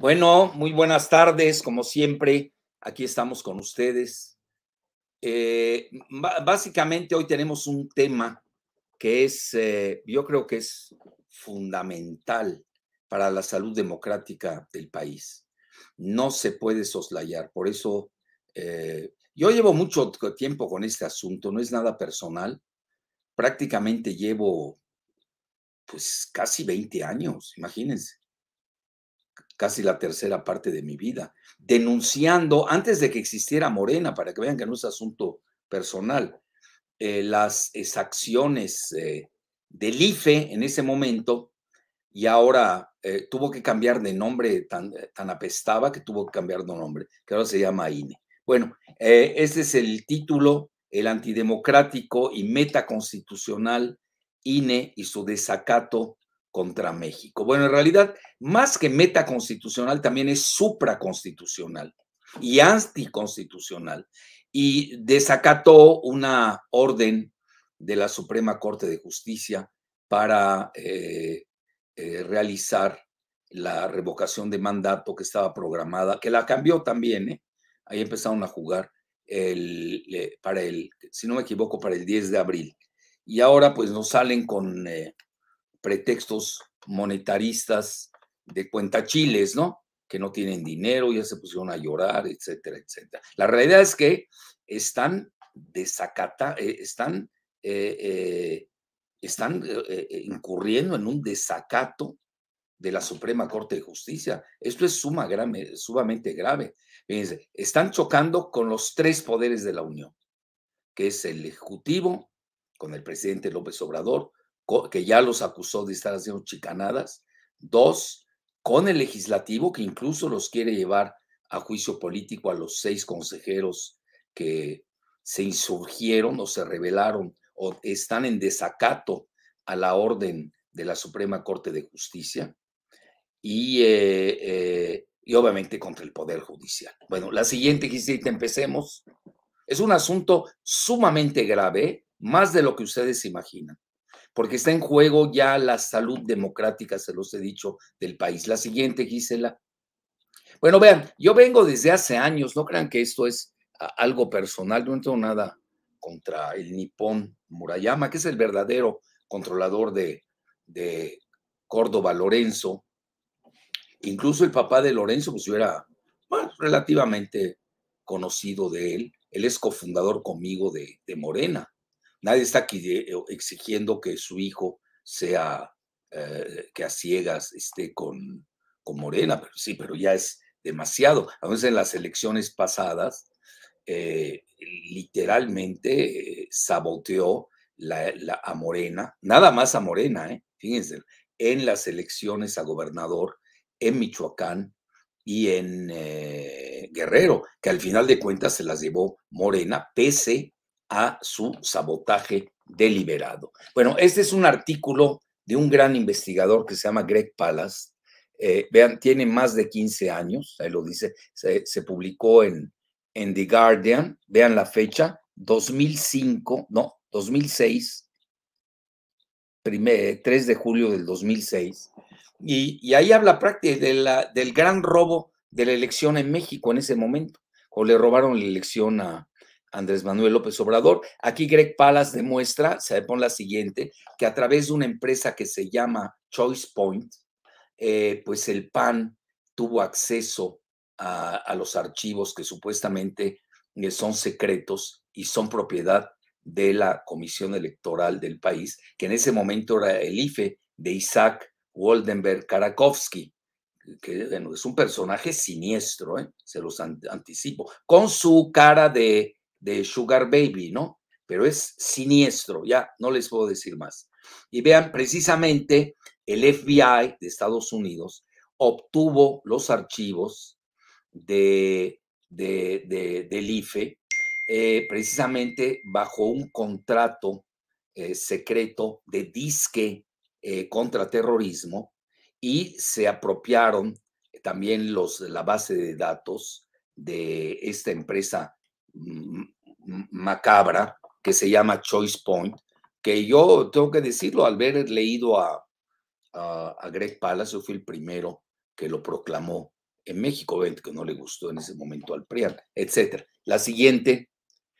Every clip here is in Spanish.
Bueno, muy buenas tardes, como siempre, aquí estamos con ustedes. Eh, básicamente hoy tenemos un tema que es, eh, yo creo que es fundamental para la salud democrática del país. No se puede soslayar, por eso eh, yo llevo mucho tiempo con este asunto, no es nada personal, prácticamente llevo pues casi 20 años, imagínense casi la tercera parte de mi vida, denunciando, antes de que existiera Morena, para que vean que no es asunto personal, eh, las exacciones eh, del IFE en ese momento y ahora eh, tuvo que cambiar de nombre, tan, tan apestaba que tuvo que cambiar de nombre, que ahora se llama INE. Bueno, este es el título, el antidemocrático y metaconstitucional INE y su desacato contra México. Bueno, en realidad, más que metaconstitucional, también es supraconstitucional y anticonstitucional. Y desacató una orden de la Suprema Corte de Justicia para eh, eh, realizar la revocación de mandato que estaba programada, que la cambió también, ¿eh? ahí empezaron a jugar para el, si no me equivoco, para el 10 de abril. Y ahora pues nos salen con pretextos monetaristas de cuentachiles, ¿no? Que no tienen dinero, ya se pusieron a llorar, etcétera, etcétera. La realidad es que están desacata, eh, están, eh, eh, están incurriendo en un desacato de la Suprema Corte de Justicia. Esto es suma, sumamente grave. Fíjense, están chocando con los tres poderes de la Unión, que es el Ejecutivo, con el presidente López Obrador, que ya los acusó de estar haciendo chicanadas. Dos, con el legislativo, que incluso los quiere llevar a juicio político a los seis consejeros que se insurgieron o se rebelaron o están en desacato a la orden de la Suprema Corte de Justicia y, eh, eh, y obviamente contra el Poder Judicial. Bueno, la siguiente, que empecemos. Es un asunto sumamente grave, más de lo que ustedes imaginan porque está en juego ya la salud democrática, se los he dicho, del país. La siguiente, Gisela. Bueno, vean, yo vengo desde hace años, no crean que esto es algo personal, no tengo nada contra el nipón Murayama, que es el verdadero controlador de, de Córdoba, Lorenzo. Incluso el papá de Lorenzo, pues yo era relativamente conocido de él. Él es cofundador conmigo de, de Morena. Nadie está aquí eh, exigiendo que su hijo sea, eh, que a ciegas esté con, con Morena, pero sí, pero ya es demasiado. A veces en las elecciones pasadas, eh, literalmente saboteó la, a Morena, nada más a Morena, fíjense, en las elecciones a gobernador en Michoacán y en Guerrero, que al final de cuentas se las llevó Morena, pese a su sabotaje deliberado. Bueno, este es un artículo de un gran investigador que se llama Greg Pallas. Eh, vean, tiene más de 15 años, ahí lo dice, se, publicó en, en The Guardian, vean la fecha, 2005, no, 2006, primer, 3 de julio del 2006, y, ahí habla prácticamente del gran robo de la elección en México en ese momento, o le robaron la elección a, Andrés Manuel López Obrador. Aquí Greg Palas demuestra, se pone la siguiente, que a través de una empresa que se llama Choice Point, eh, pues el PAN tuvo acceso a, los archivos que supuestamente eh, son secretos y son propiedad de la Comisión Electoral del país, que en ese momento era el IFE de Isaac Waldenberg Karakowski, que es un personaje siniestro, ¿eh? se los anticipo, con su cara de de Sugar Baby, ¿no? Pero es siniestro, ya no les puedo decir más. Y vean, precisamente el FBI de Estados Unidos obtuvo los archivos de, de, del IFE eh, precisamente bajo un contrato eh, secreto de disque eh, contra terrorismo y se apropiaron también los, la base de datos de esta empresa macabra que se llama Choice Point, que yo tengo que decirlo, al haber leído a, a, Greg Pallas, yo fui el primero que lo proclamó en México, que no le gustó en ese momento al PRIAN, etcétera. La siguiente,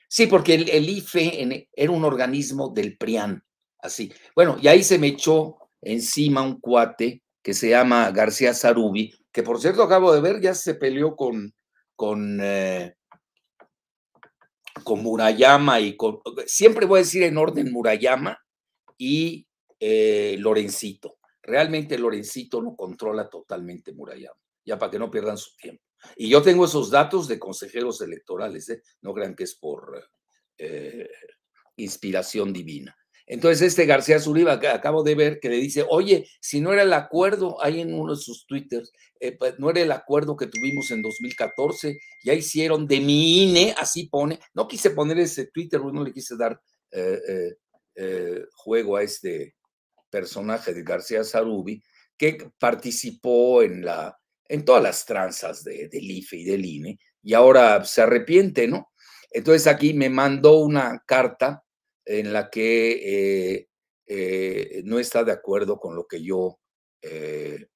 sí, porque el, el IFE era un organismo del PRIAN, así. Bueno, y ahí se me echó encima un cuate que se llama García Zarubi, que por cierto acabo de ver, ya se peleó con, con, eh, con Murayama y con, siempre voy a decir en orden Murayama y eh, Lorencito. Realmente Lorencito lo controla totalmente Murayama, ya para que no pierdan su tiempo. Y yo tengo esos datos de consejeros electorales, ¿eh? no crean que es por inspiración divina. Entonces, este García Zuriba, que acabo de ver, que le dice, oye, si no era el acuerdo, ahí en uno de sus twitters, eh, pues, no era el acuerdo que tuvimos en 2014, ya hicieron de mi INE, así pone, no quise poner ese Twitter, no le quise dar eh, eh, juego a este personaje de García Zarubi, que participó en, la, en todas las tranzas de, del IFE y del INE, y ahora se arrepiente, ¿no? Entonces aquí me mandó una carta en la que eh, eh, no está de acuerdo con lo que yo eh,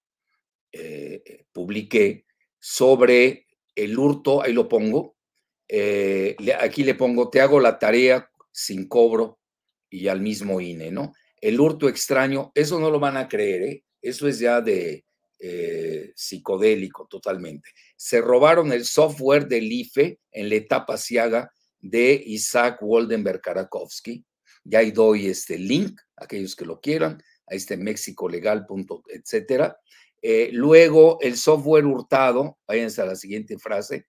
publiqué sobre el hurto, ahí lo pongo, aquí le pongo, te hago la tarea sin cobro y al mismo INE, ¿no? El hurto extraño, eso no lo van a creer, eso es ya de psicodélico totalmente. Se robaron el software del IFE en la etapa Ciaga de Isaac Woldenberg Karakowski. Ya ahí doy este link, aquellos que lo quieran, a este legal, etcétera. Eh, luego, el software hurtado, váyanse a la siguiente frase.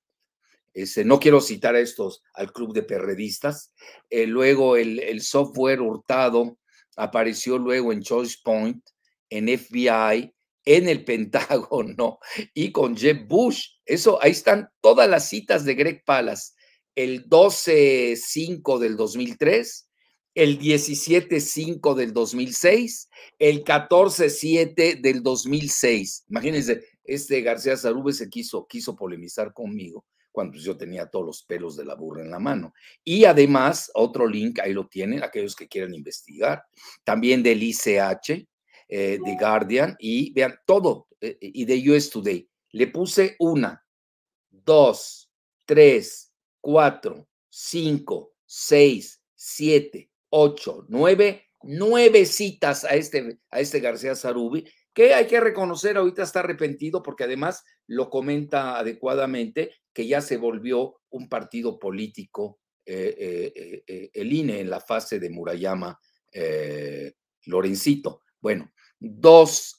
Este, no quiero citar a estos al club de perredistas. Eh, luego, el, el software hurtado apareció luego en Choice Point, en FBI, en el Pentágono y con Jeb Bush. Eso, ahí están todas las citas de Greg Palace el 12-5 del 2003, el 17-5 del 2006, el 14-7 del 2006. Imagínense, este García Zarube se quiso, quiso polemizar conmigo cuando yo tenía todos los pelos de la burra en la mano. Y además, otro link, ahí lo tienen, aquellos que quieran investigar, también del ICH, eh, de Guardian, y vean todo, eh, y de US Today. Le puse una, dos, tres, cuatro, cinco, seis, siete, ocho, nueve, nueve citas a este, a este García Zarubi, que hay que reconocer, ahorita está arrepentido porque además lo comenta adecuadamente que ya se volvió un partido político eh, eh, eh, el INE en la fase de Murayama Lorencito. Bueno, dos,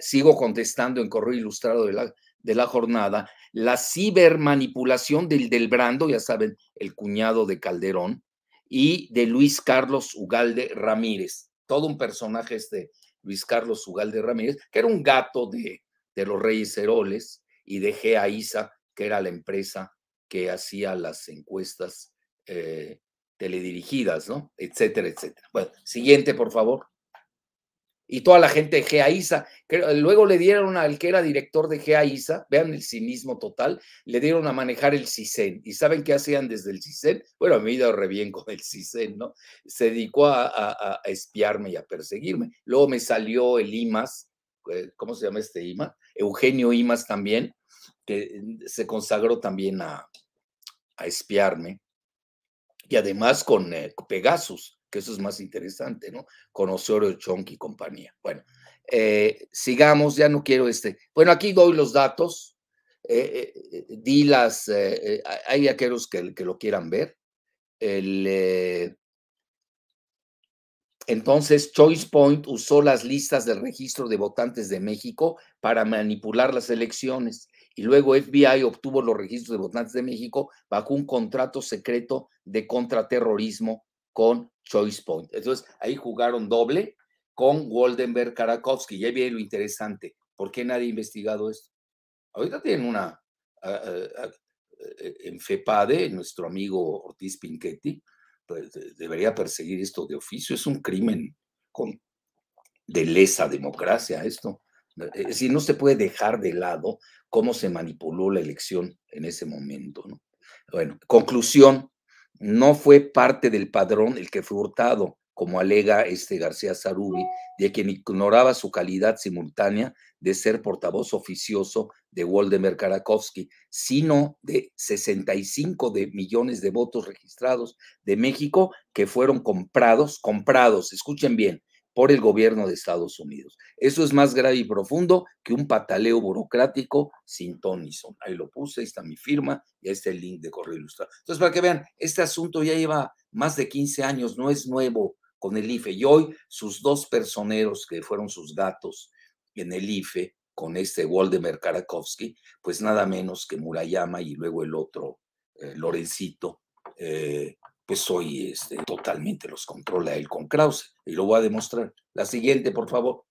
sigo contestando en correo ilustrado de la, de la jornada, la cibermanipulación del, del Brando, ya saben, el cuñado de Calderón, y de Luis Carlos Ugalde Ramírez, todo un personaje este Luis Carlos Ugalde Ramírez, que era un gato de, de los Reyes Heroles, y de GEAISA, que era la empresa que hacía las encuestas eh, teledirigidas, ¿no? Etcétera, etcétera. Bueno, siguiente, por favor y toda la gente de GEAISA. Luego le dieron al que era director de GEAISA, vean el cinismo total, le dieron a manejar el CISEN. ¿Y saben qué hacían desde el CISEN? Bueno, me he ido re bien con el CISEN, ¿no? Se dedicó a, espiarme y a perseguirme. Luego me salió el IMAS, eh, ¿cómo se llama este IMAS? Eugenio IMAS también, que se consagró también a, espiarme. Y además con eh, Pegasus que eso es más interesante, ¿no? Con Osorio Chonk y compañía. Bueno, eh, sigamos, ya no quiero este. Bueno, aquí doy los datos, eh, eh, di las, hay aquellos que, lo quieran ver. Entonces, Choice Point usó las listas del registro de votantes de México para manipular las elecciones y luego FBI obtuvo los registros de votantes de México bajo un contrato secreto de contraterrorismo con Choice Point. Entonces, ahí jugaron doble con Waldenberg Karakowski. Y ahí viene lo interesante. ¿Por qué nadie ha investigado esto? Ahorita tienen una en FEPADE, nuestro amigo Ortiz Pinchetti, pues, debería perseguir esto de oficio. Es un crimen con, de lesa democracia esto. Es decir, no se puede dejar de lado cómo se manipuló la elección en ese momento. ¿no? Bueno, conclusión, no fue parte del padrón el que fue hurtado, como alega este García Zarubi, de quien ignoraba su calidad simultánea de ser portavoz oficioso de Waldemar Karakowski, sino de 65 de millones de votos registrados de México que fueron comprados, comprados, escuchen bien, por el gobierno de Estados Unidos. Eso es más grave y profundo que un pataleo burocrático sin ton son. Ahí lo puse, ahí está mi firma y ahí está el link de correo ilustrado. Entonces, para que vean, este asunto ya lleva más de 15 años, no es nuevo con el IFE. Y hoy sus dos personeros, que fueron sus gatos en el IFE, con este Waldemar Karakowski, pues nada menos que Murayama y luego el otro, eh, Lorencito, eh, pues hoy este, totalmente los controla él con Krause. Y lo voy a demostrar. La siguiente, por favor.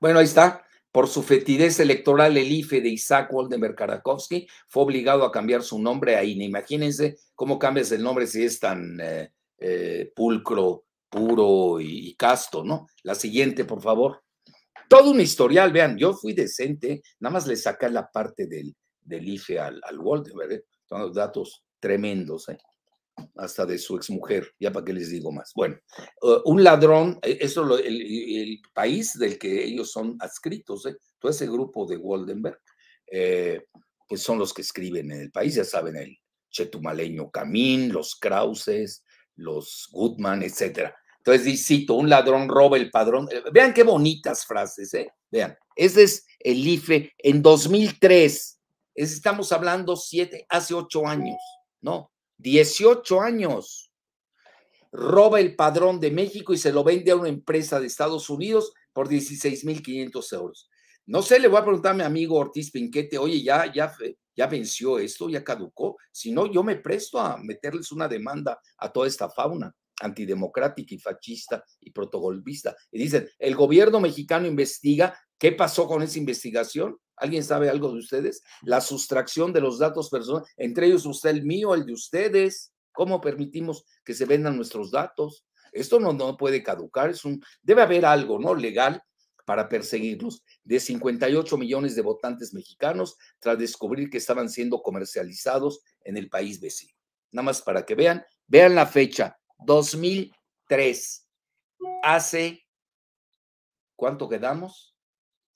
Bueno, ahí está. Por su fetidez electoral, el IFE de Isaac Waldemar Karakowski fue obligado a cambiar su nombre a INE. Imagínense cómo cambias el nombre si es tan eh, eh, pulcro, puro y, casto, ¿no? La siguiente, por favor. Todo un historial, vean, yo fui decente, nada más le saqué la parte del, del IFE al, al Waldemar. ¿Eh? Son datos tremendos, ¿eh? hasta de su exmujer, ya para qué les digo más. Bueno, uh, un ladrón, eh, eso el, el, país del que ellos son adscritos, ¿eh? todo ese grupo de Waldenberg, eh, pues son los que escriben en el país, ya saben, el chetumaleño Camín, los Krauses, los Goodman, etcétera. Entonces, cito, un ladrón roba el padrón. Eh, vean qué bonitas frases, ¿eh? Vean, ese es el IFE en 2003 Estamos hablando siete, hace ocho años, no, 18 años. Roba el padrón de México y se lo vende a una empresa de Estados Unidos por 16.500 euros. No sé, le voy a preguntar a mi amigo Ortiz Pinquete, oye, ya, ya, ya venció esto, ya caducó. Si no, yo me presto a meterles una demanda a toda esta fauna antidemocrática y fascista y protogolpista. Y dicen, el gobierno mexicano investiga qué pasó con esa investigación ¿Alguien sabe algo de ustedes? La sustracción de los datos personales, entre ellos usted el mío, el de ustedes. ¿Cómo permitimos que se vendan nuestros datos? Esto no, no puede caducar, es un, debe haber algo ¿no? legal para perseguirlos. De 58 millones de votantes mexicanos tras descubrir que estaban siendo comercializados en el país vecino. Nada más para que vean, vean la fecha, 2003. Hace, ¿cuánto quedamos?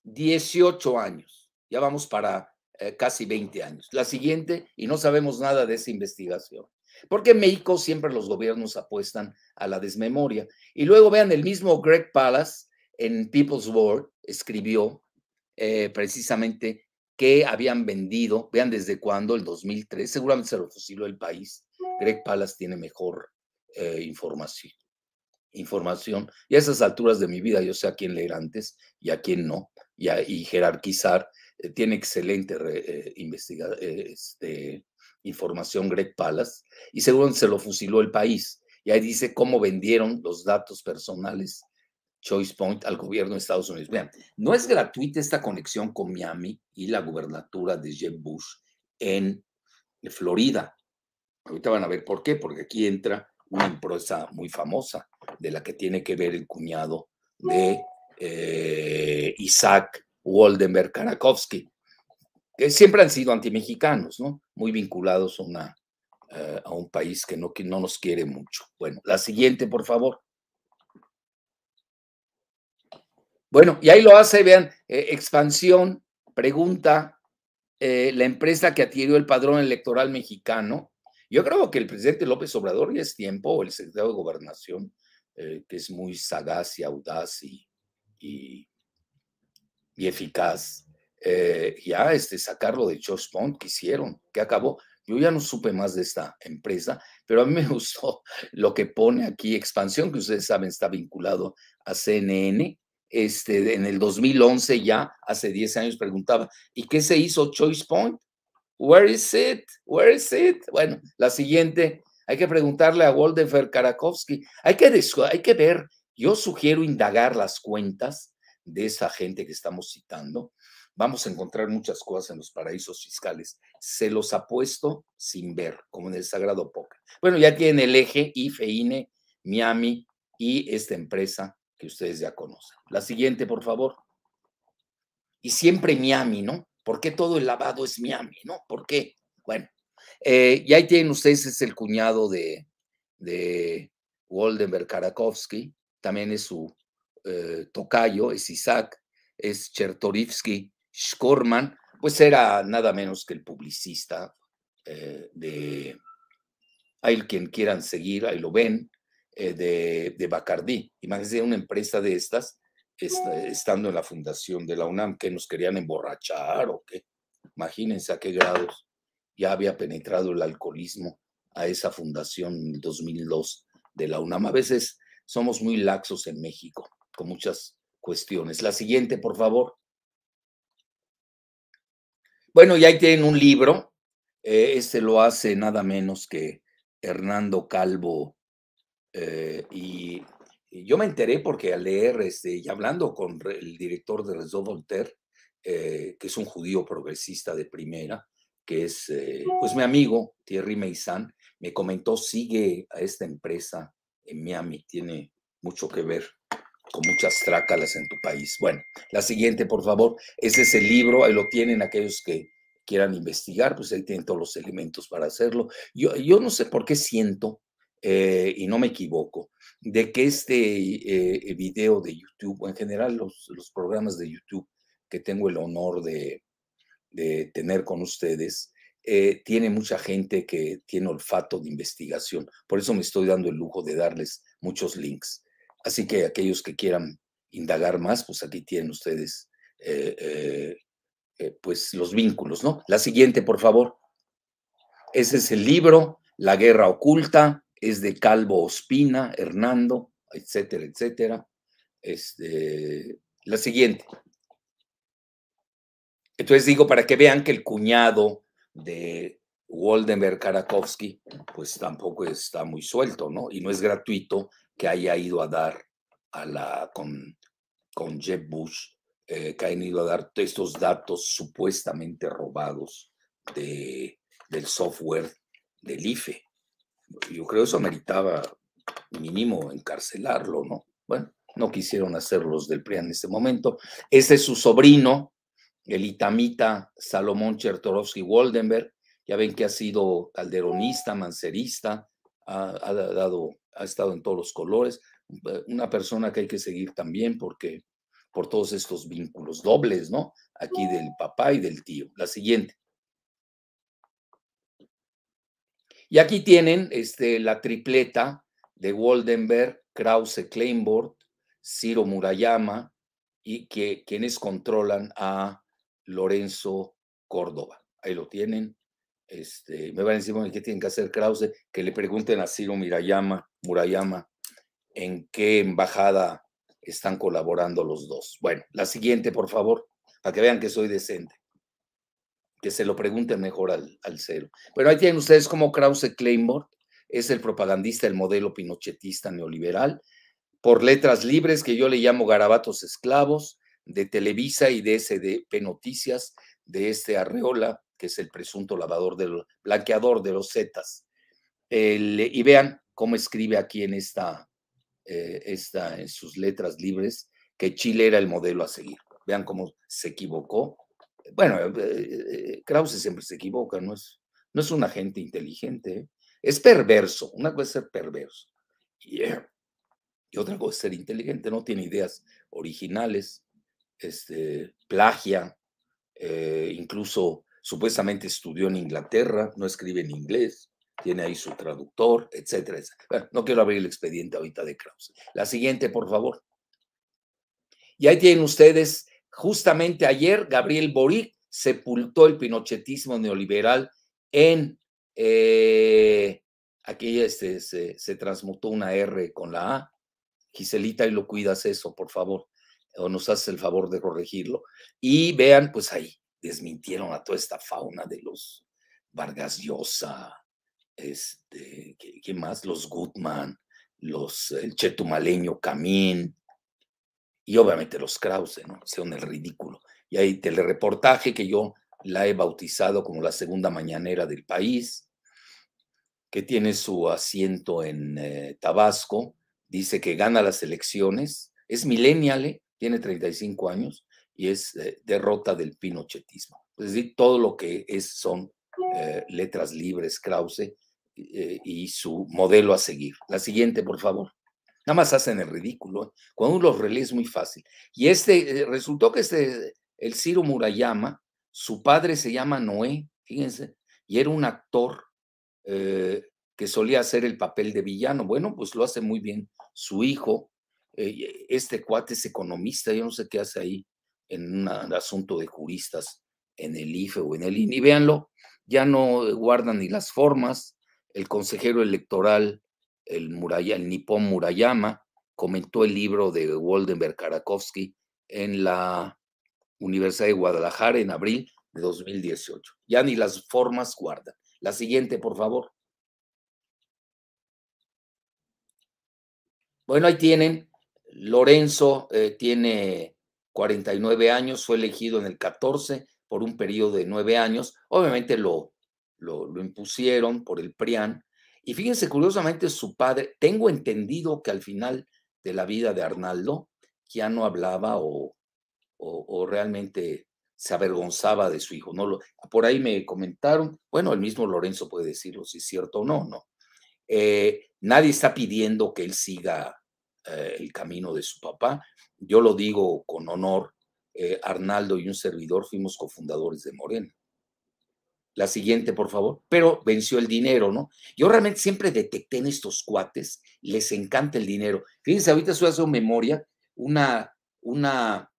18 años ya vamos para eh, casi 20 años. La siguiente, y no sabemos nada de esa investigación. Porque en México siempre los gobiernos apuestan a la desmemoria. Y luego vean, el mismo Greg Palace en People's World escribió eh, precisamente que habían vendido, vean desde cuándo, el 2003, seguramente se lo fusiló el país. Greg Palace tiene mejor eh, información. Información. Y a esas alturas de mi vida yo sé a quién leer antes y a quién no, y, y jerarquizar eh, tiene excelente eh, eh, este, información Greg Palas y seguro se lo fusiló el país. Y ahí dice cómo vendieron los datos personales Choice Point al gobierno de Estados Unidos. Vean, no es gratuita esta conexión con Miami y la gubernatura de Jeb Bush en Florida. Ahorita van a ver por qué, porque aquí entra una empresa muy famosa de la que tiene que ver el cuñado de Isaac Waldenberg Karakowski, que siempre han sido antimexicanos, ¿no? Muy vinculados a, eh, un país que no, que no nos quiere mucho. Bueno, la siguiente, por favor. Bueno, y ahí lo hace, vean, eh, expansión, pregunta, eh, la empresa que adquirió el padrón electoral mexicano. Yo creo que el presidente López Obrador ya es tiempo, o el secretario de Gobernación, que es muy sagaz y audaz y y eficaz, eh, ya este, sacarlo de George Bond quisieron, que acabó. Yo ya no supe más de esta empresa, pero a mí me gustó lo que pone aquí, expansión, que ustedes saben está vinculado a CNN. Este, en el 2011 ya, hace 10 años, preguntaba, ¿y qué se hizo Choice Point? Where is it? Where is it? Bueno, la siguiente, hay que preguntarle a Woldefer Karakowski. Hay que, hay que ver, yo sugiero indagar las cuentas de esa gente que estamos citando, vamos a encontrar muchas cosas en los paraísos fiscales. Se los ha puesto sin ver, como en el Sagrado Póker. Bueno, ya tiene el eje IFE, INE, Miami y esta empresa que ustedes ya conocen. La siguiente, por favor. Y siempre Miami, ¿no? ¿Por qué todo el lavado es Miami, no? ¿Por qué? Bueno, eh, y ahí tienen ustedes, es el cuñado de, de Woldenberg Karakowski, también es su eh, tocayo, es Isaac, es Chertorivsky Skorman, pues era nada menos que el publicista eh, de, hay quien quieran seguir, ahí lo ven, eh, de, de Bacardí. Imagínense una empresa de estas estando en la fundación de la UNAM, que nos querían emborrachar o qué. Imagínense a qué grados ya había penetrado el alcoholismo a esa fundación en 2002 de la UNAM. A veces somos muy laxos en México muchas cuestiones. La siguiente, por favor. Bueno, y ahí tienen un libro. Eh, este lo hace nada menos que Hernando Calvo. Eh, y, yo me enteré porque al leer este, y hablando con el director de Rezo Voltaire, eh, que es un judío progresista de primera, que es pues mi amigo Thierry Meissan, me comentó, sigue a esta empresa en Miami, tiene mucho que ver con muchas trácalas en tu país. Bueno, la siguiente, por favor. Ese es el libro, ahí lo tienen aquellos que quieran investigar, pues ahí tienen todos los elementos para hacerlo. Yo, yo no sé por qué siento, eh, y no me equivoco, de que este eh, video de YouTube, en general los, los, programas de YouTube que tengo el honor de, de tener con ustedes, eh, tiene mucha gente que tiene olfato de investigación. Por eso me estoy dando el lujo de darles muchos links. Así que aquellos que quieran indagar más, pues aquí tienen ustedes eh, eh, pues los vínculos, ¿no? La siguiente, por favor. Ese es el libro, La Guerra Oculta, es de Calvo Ospina, Hernando, etcétera, etcétera. Este, la siguiente. Entonces digo, para que vean que el cuñado de Woldenberg Karakowski, pues tampoco está muy suelto, ¿no? Y no es gratuito que haya ido a dar a la, con, con Jeb Bush, eh, que hayan ido a dar estos datos supuestamente robados de, del software del IFE. Yo creo eso meritaba mínimo encarcelarlo, ¿no? Bueno, no quisieron hacerlos del PRI en este momento. Ese es su sobrino, el itamita Salomón Chertorovsky Woldenberg, ya ven que ha sido calderonista, mancerista, ha, dado, ha estado en todos los colores, eh, una persona que hay que seguir también porque por todos estos vínculos dobles, ¿no? Aquí del papá y del tío. La siguiente. Y aquí tienen este, la tripleta de Woldenberg, Krause Kleinbord, Ciro Murayama y que, quienes controlan a Lorenzo Córdoba. Ahí lo tienen. Este, me van a decir, bueno, ¿qué tienen que hacer Krause? Que le pregunten a Ciro Murayama, Murayama en qué embajada están colaborando los dos. Bueno, la siguiente, por favor, para que vean que soy decente. Que se lo pregunten mejor al, cero. Bueno, ahí tienen ustedes como Krause Kleinborg es el propagandista del modelo pinochetista neoliberal, por letras libres que yo le llamo garabatos esclavos, de Televisa y de SDP Noticias, de este Arreola, que es el presunto lavador del blanqueador de los Zetas. y vean cómo escribe aquí en esta, eh, esta, en sus letras libres, que Chile era el modelo a seguir. Vean cómo se equivocó. Bueno, eh, eh, Krause siempre se equivoca, no es, no es un agente inteligente, es perverso. Una cosa es ser perverso y, otra cosa es ser inteligente, no tiene ideas originales este, plagia, incluso supuestamente estudió en Inglaterra, no escribe en inglés, tiene ahí su traductor, etcétera, no quiero abrir el expediente ahorita de Krause. La siguiente, por favor. Y ahí tienen ustedes, justamente ayer, Gabriel Boric sepultó el pinochetismo neoliberal en, eh, aquí este, se, se transmutó una R con la A. Giselita, y lo cuidas eso, por favor o nos hace el favor de corregirlo. Y vean, pues ahí desmintieron a toda esta fauna de los Vargas Llosa, este, ¿qué, más? Los Gutman, los, el chetumaleño Camín, y obviamente los Krause, ¿no? Son el ridículo. Y hay telereportaje que yo la he bautizado como la segunda mañanera del país, que tiene su asiento en eh, Tabasco, dice que gana las elecciones, es millennial, ¿eh? tiene 35 años y es eh, derrota del pinochetismo. Es decir, todo lo que es, son eh, letras libres, Krause, eh, y su modelo a seguir. La siguiente, por favor. Nada más hacen el ridículo. ¿eh? Cuando uno los relee es muy fácil. Y este, resultó que este, el Ciro Murayama, su padre se llama Noé, fíjense, y era un actor que solía hacer el papel de villano. Bueno, pues lo hace muy bien su hijo. este cuate es economista, yo no sé qué hace ahí en un asunto de juristas en el IFE o en el INI. Véanlo, ya no guardan ni las formas. El consejero electoral, el, Muraya, nipón Murayama, comentó el libro de Woldenberg Karakowski en la Universidad de Guadalajara en abril de 2018. Ya ni las formas guardan. La siguiente, por favor. Bueno, ahí tienen. Lorenzo eh, tiene 49 años, fue elegido en el 14 por un periodo de nueve años. Obviamente lo, lo, impusieron por el PRIAN. Y fíjense, curiosamente, su padre, tengo entendido que al final de la vida de Arnaldo ya no hablaba o, o, realmente se avergonzaba de su hijo. No lo, por ahí me comentaron, bueno, el mismo Lorenzo puede decirlo si es cierto o no, ¿no? Eh, nadie está pidiendo que él siga eh, el camino de su papá. Yo lo digo con honor, eh, Arnaldo y un servidor fuimos cofundadores de Morena. La siguiente, por favor. Pero venció el dinero, ¿no? Yo realmente siempre detecté en estos cuates, les encanta el dinero. Fíjense, ahorita estoy haciendo memoria, una, una,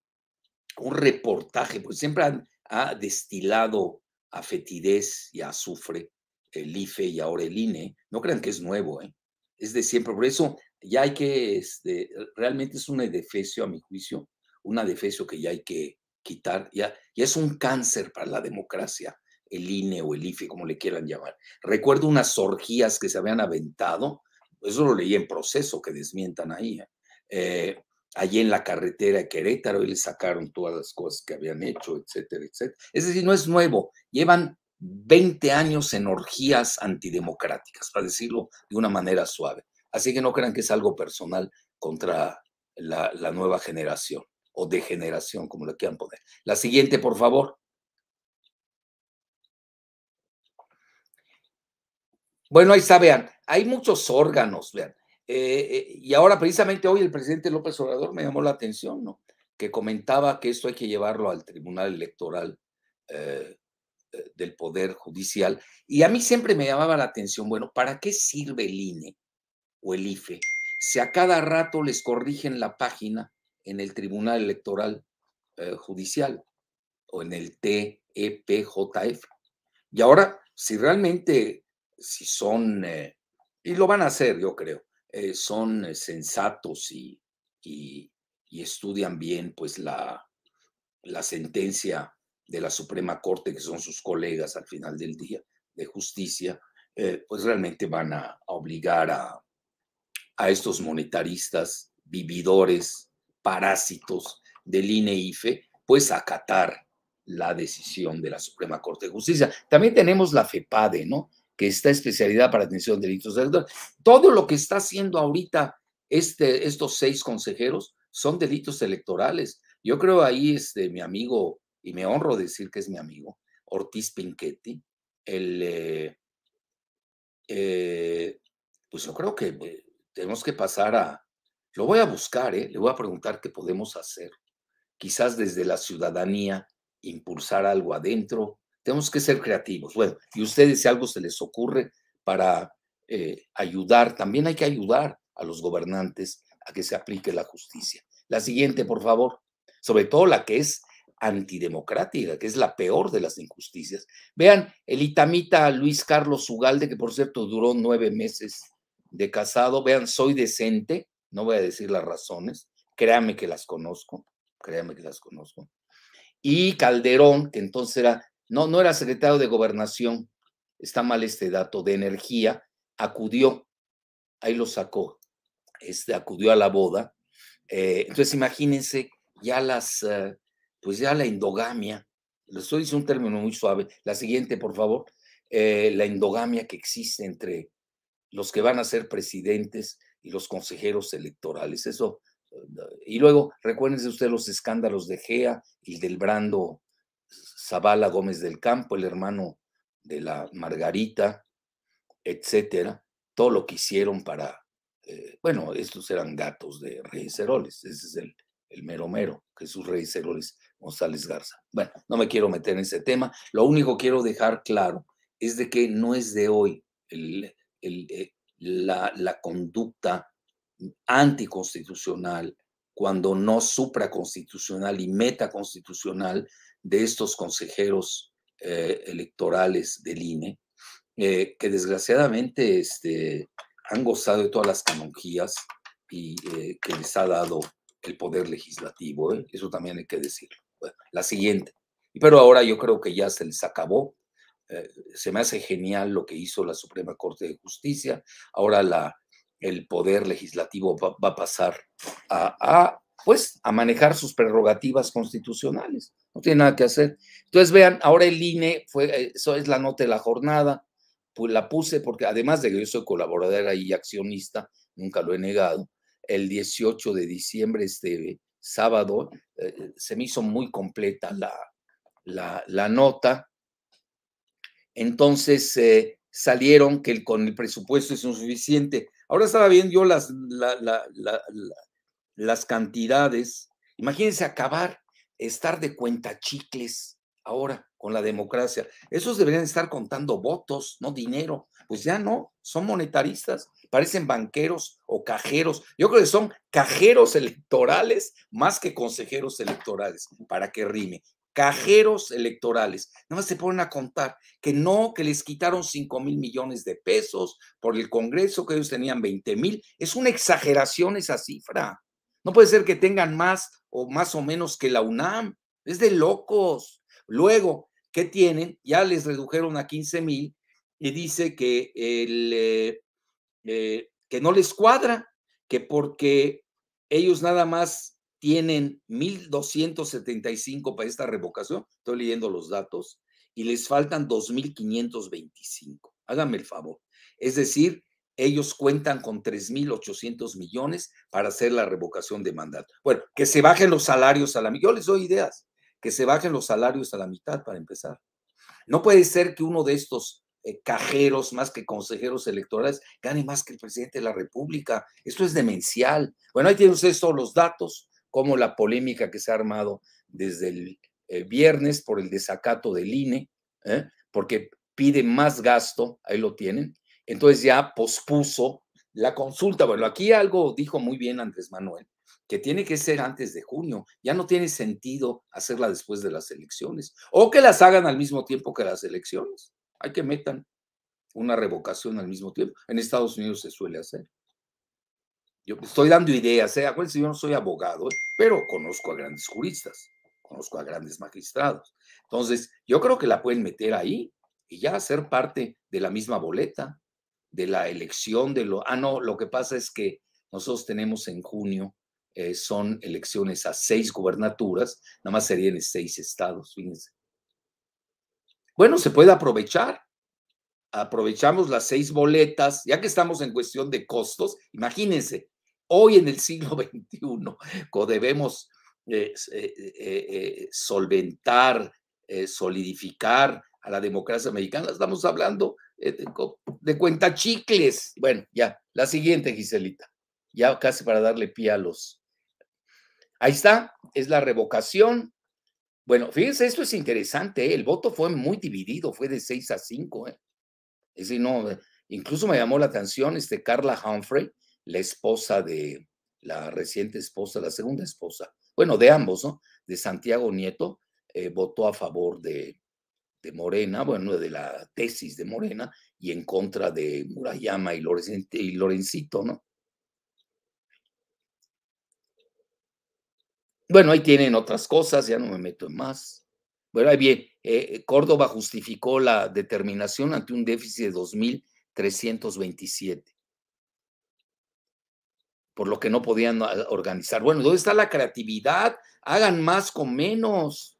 un reportaje, pues siempre han, ha destilado a fetidez y a azufre el IFE y ahora el INE. No crean que es nuevo, ¿eh? Es de siempre. Por eso ya hay que, este, realmente es un edefesio, a mi juicio, un adefesio que ya hay que quitar, ya, ya es un cáncer para la democracia, el INE o el IFE, como le quieran llamar. Recuerdo unas orgías que se habían aventado, eso lo leí en proceso, que desmientan ahí, ¿eh? Eh, allí en la carretera de Querétaro y le sacaron todas las cosas que habían hecho, etcétera, etcétera. Es decir, no es nuevo, llevan 20 años en orgías antidemocráticas, para decirlo de una manera suave. Así que no crean que es algo personal contra la, nueva generación o degeneración, como le quieran poner. La siguiente, por favor. Bueno, ahí está, vean, hay muchos órganos, vean. Eh, eh, y ahora, precisamente hoy, el presidente López Obrador me llamó la atención, ¿no? Que comentaba que esto hay que llevarlo al Tribunal Electoral eh, del Poder Judicial. Y a mí siempre me llamaba la atención, bueno, ¿para qué sirve el INE? o el IFE, si a cada rato les corrigen la página en el Tribunal Electoral Judicial o en el TEPJF. Y ahora, si realmente, si son, eh, y lo van a hacer, yo creo, eh, son sensatos y, y, estudian bien, pues, la, la sentencia de la Suprema Corte, que son sus colegas al final del día de justicia, pues realmente van a obligar a, a estos monetaristas, vividores, parásitos del INE-IFE, pues acatar la decisión de la Suprema Corte de Justicia. También tenemos la FEPADE, ¿no? Que está especialidad para atención de delitos. Todo lo que está haciendo ahorita este, estos seis consejeros son delitos electorales. Yo creo ahí este, mi amigo, y me honro decir que es mi amigo, Ortiz Pinchetti, el, eh, eh, pues yo creo que eh, tenemos que pasar a, lo voy a buscar, le voy a preguntar qué podemos hacer. Quizás desde la ciudadanía impulsar algo adentro. Tenemos que ser creativos. Bueno, y ustedes si algo se les ocurre para eh, ayudar, también hay que ayudar a los gobernantes a que se aplique la justicia. La siguiente, por favor, sobre todo la que es antidemocrática, que es la peor de las injusticias. Vean, el itamita Luis Carlos Ugalde, que por cierto duró nueve meses de casado, vean, soy decente, no voy a decir las razones, créanme que las conozco, créanme que las conozco. Y Calderón, que entonces era, no, no era secretario de gobernación, está mal este dato, de energía, acudió, ahí lo sacó, este, acudió a la boda. Eh, entonces imagínense ya las, eh, pues ya la endogamia, lo estoy diciendo un término muy suave, la siguiente, por favor, eh, la endogamia que existe entre los que van a ser presidentes y los consejeros electorales. Eso. Y luego, recuérdense usted los escándalos de Gea y del Brando Zavala Gómez del Campo, el hermano de la Margarita. etcétera, todo lo que hicieron para, eh, bueno, estos eran gatos de Reyes Heroles, ese es el, el mero mero, Jesús Reyes Heroles González Garza. Bueno, no me quiero meter en ese tema, lo único que quiero dejar claro es de que no es de hoy eh, la conducta anticonstitucional, cuando no supraconstitucional y metaconstitucional de estos consejeros eh, electorales del INE, eh, que desgraciadamente este, han gozado de todas las canonjías y eh, que les ha dado el poder legislativo. Eso también hay que decirlo. la siguiente. Pero ahora yo creo que ya se les acabó. se me hace genial lo que hizo la Suprema Corte de Justicia. Ahora la, el poder legislativo va, a pasar a, pues, a manejar sus prerrogativas constitucionales. No tiene nada que hacer. Entonces, vean, ahora el INE, fue, eso es la nota de la jornada, pues la puse porque además de que yo soy colaboradora y accionista, nunca lo he negado, el 18 de diciembre, este sábado, eh, se me hizo muy completa la, la, la nota. Entonces, eh, salieron que con el presupuesto es insuficiente. Ahora estaba viendo yo las, las cantidades. Imagínense acabar, estar de cuenta chicles ahora con la democracia. Esos deberían estar contando votos, no dinero. Pues ya no, son monetaristas, parecen banqueros o cajeros. Yo creo que son cajeros electorales más que consejeros electorales, para que rime cajeros electorales. Nada más se ponen a contar que no, que les quitaron 5 mil millones de pesos por el Congreso, que ellos tenían 20 mil. Es una exageración esa cifra. No puede ser que tengan más o más o menos que la UNAM. Es de locos. Luego, ¿qué tienen? Ya les redujeron a 15 mil y dice que, el, eh, eh, que no les cuadra, que porque ellos nada más tienen 1.275 para esta revocación, estoy leyendo los datos, y les faltan 2.525. Háganme el favor. Es decir, ellos cuentan con 3.800 millones para hacer la revocación de mandato. Bueno, que se bajen los salarios a la mitad. Yo les doy ideas, que se bajen los salarios a la mitad para empezar. No puede ser que uno de estos eh, cajeros, más que consejeros electorales, gane más que el presidente de la República. Esto es demencial. Bueno, ahí tienen ustedes todos los datos como la polémica que se ha armado desde el, viernes por el desacato del INE, ¿eh? porque pide más gasto, ahí lo tienen, entonces ya pospuso la consulta. Bueno, aquí algo dijo muy bien Andrés Manuel, que tiene que ser antes de junio. Ya no tiene sentido hacerla después de las elecciones o que las hagan al mismo tiempo que las elecciones. Hay que metan una revocación al mismo tiempo. En Estados Unidos se suele hacer. Yo estoy dando ideas, ¿eh? acuérdense, yo no soy abogado, ¿eh? pero conozco a grandes juristas, conozco a grandes magistrados. Entonces, yo creo que la pueden meter ahí y ya ser parte de la misma boleta, de la elección de lo... Ah, no, lo que pasa es que nosotros tenemos en junio, eh, son elecciones a seis gubernaturas, nada más serían seis estados, fíjense. Bueno, se puede aprovechar. Aprovechamos las seis boletas, ya que estamos en cuestión de costos, imagínense, hoy en el siglo XXI, debemos eh, eh, solventar, solidificar a la democracia americana, estamos hablando de, cuenta chicles. Bueno, ya, la siguiente, Giselita, ya casi para darle pie a los... Ahí está, es la revocación. Bueno, fíjense, esto es interesante, el voto fue muy dividido, fue de 6 a 5. Es decir, no, incluso me llamó la atención este Carla Humphrey, la esposa de, la reciente esposa, la segunda esposa, bueno, de ambos, ¿no? De Santiago Nieto, eh, votó a favor de, de, Morena, bueno, de la tesis de Morena y en contra de Murayama y, y Lorencito, ¿no? Bueno, ahí tienen otras cosas, ya no me meto en más. Bueno, ahí bien, eh, Córdoba justificó la determinación ante un déficit de 2.327 por lo que no podían ah, organizar. Bueno, ¿dónde está la creatividad? Hagan más con menos.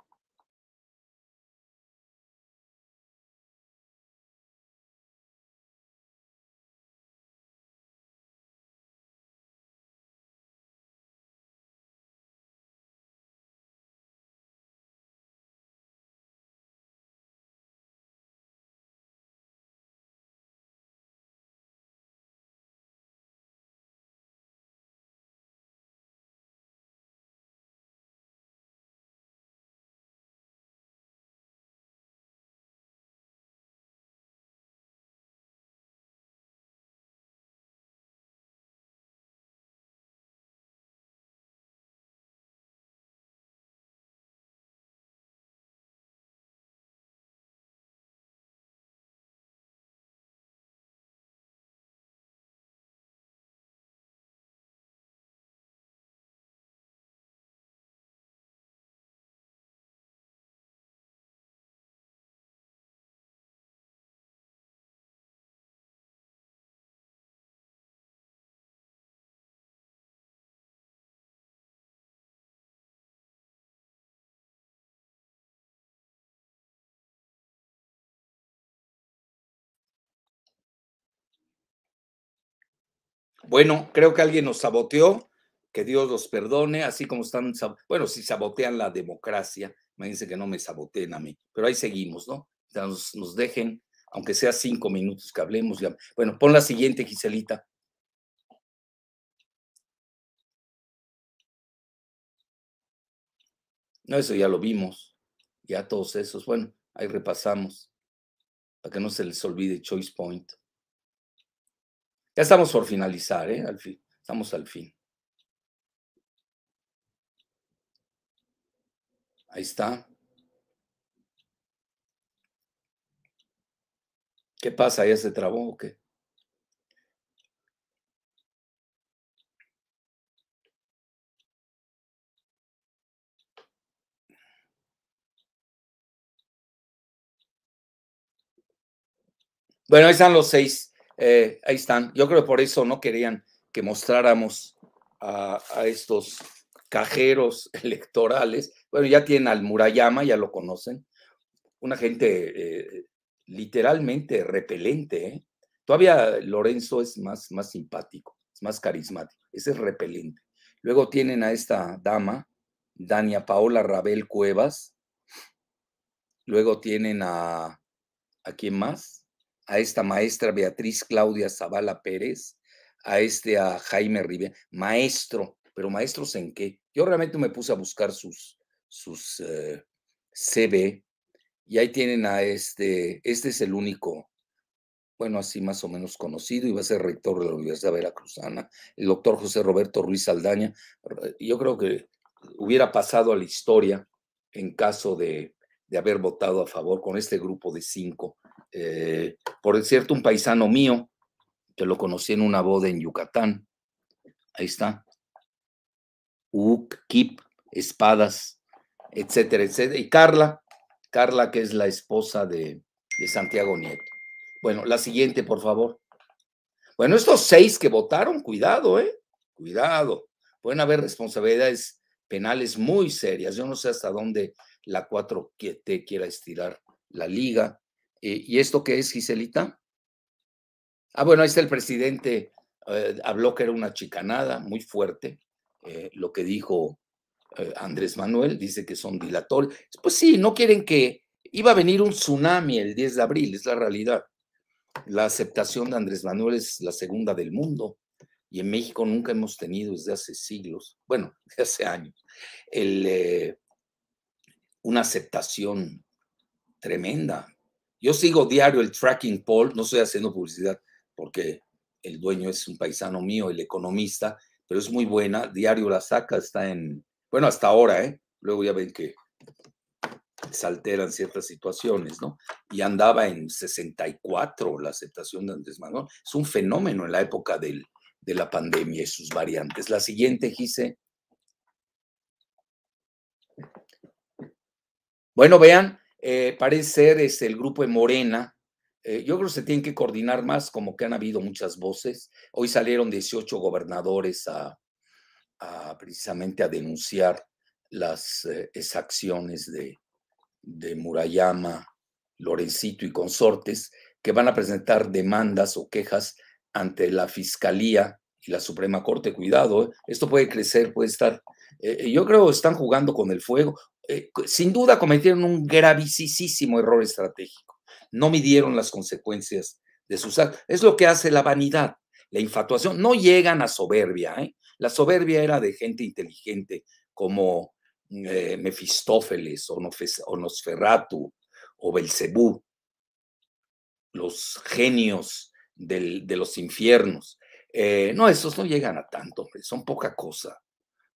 Bueno, creo que alguien nos saboteó, que Dios los perdone, así como están, bueno, si sabotean la democracia, imagínense que no me saboteen a mí, pero ahí seguimos, ¿no? Nos, nos dejen, aunque sea cinco minutos que hablemos. Bueno, pon la siguiente, Giselita. No, eso ya lo vimos, ya todos esos, bueno, ahí repasamos, para que no se les olvide Choice Point. Ya estamos por finalizar, ¿eh? Al fin, estamos al fin. Ahí está. ¿Qué pasa? ¿Ya se trabó o qué? Bueno, ahí están los seis. Eh, ahí están. Yo creo que por eso no querían que mostráramos a, estos cajeros electorales. Bueno, ya tienen al Murayama, ya lo conocen. Una gente eh, literalmente repelente. ¿eh? Todavía Lorenzo es más, más simpático, es más carismático. Ese es repelente. Luego tienen a esta dama, Dania Paola Rabel Cuevas. Luego tienen a, ¿a quién más? A esta maestra Beatriz Claudia Zavala Pérez, a este, a Jaime Rivera, maestro, pero maestros en qué? Yo realmente me puse a buscar sus, sus eh, CV y ahí tienen a este, este es el único, bueno, así más o menos conocido, y va a ser rector de la Universidad Veracruzana, el doctor José Roberto Ruiz Saldaña. Yo creo que hubiera pasado a la historia en caso de, de haber votado a favor con este grupo de cinco eh, por cierto, un paisano mío, que lo conocí en una boda en Yucatán. Ahí está. Uc, Kip, espadas, etcétera, etcétera. Y Carla, Carla, que es la esposa de, Santiago Nieto. Bueno, la siguiente, por favor. Bueno, estos seis que votaron, cuidado, ¿eh? Cuidado. Pueden haber responsabilidades penales muy serias. Yo no sé hasta dónde la 4T quiera estirar la liga. Eh, ¿Y esto qué es, Giselita? Ah, bueno, ahí está el presidente, eh, habló que era una chicanada muy fuerte, eh, lo que dijo Andrés Manuel, dice que son dilatorios. Pues sí, no quieren que iba a venir un tsunami el 10 de abril, es la realidad. La aceptación de Andrés Manuel es la segunda del mundo y en México nunca hemos tenido desde hace siglos, bueno, desde hace años, el, una aceptación tremenda. Yo sigo diario el tracking poll, no estoy haciendo publicidad porque el dueño es un paisano mío, el economista, pero es muy buena. Diario la saca, está en, bueno, hasta ahora, ¿eh? Luego ya ven que se alteran ciertas situaciones, ¿no? Y andaba en 64 la aceptación de Andrés Manuel. Es un fenómeno en la época del, de la pandemia y sus variantes. La siguiente, Gise. Bueno, vean, eh, parece ser es el grupo de Morena. Eh, yo creo que se tienen que coordinar más, como que han habido muchas voces. Hoy salieron 18 gobernadores a, precisamente a denunciar las eh, exacciones de, de Murayama, Lorencito y consortes, que van a presentar demandas o quejas ante la Fiscalía y la Suprema Corte. Cuidado, esto puede crecer, puede estar. yo creo que están jugando con el fuego. Eh, sin duda cometieron un gravísimo error estratégico. No midieron las consecuencias de sus actos. Es lo que hace la vanidad, la infatuación. No llegan a soberbia. ¿eh? La soberbia era de gente inteligente como eh, Mefistófeles o, Nosferatu o Belcebú, los genios de los infiernos. no, esos no llegan a tanto, son poca cosa.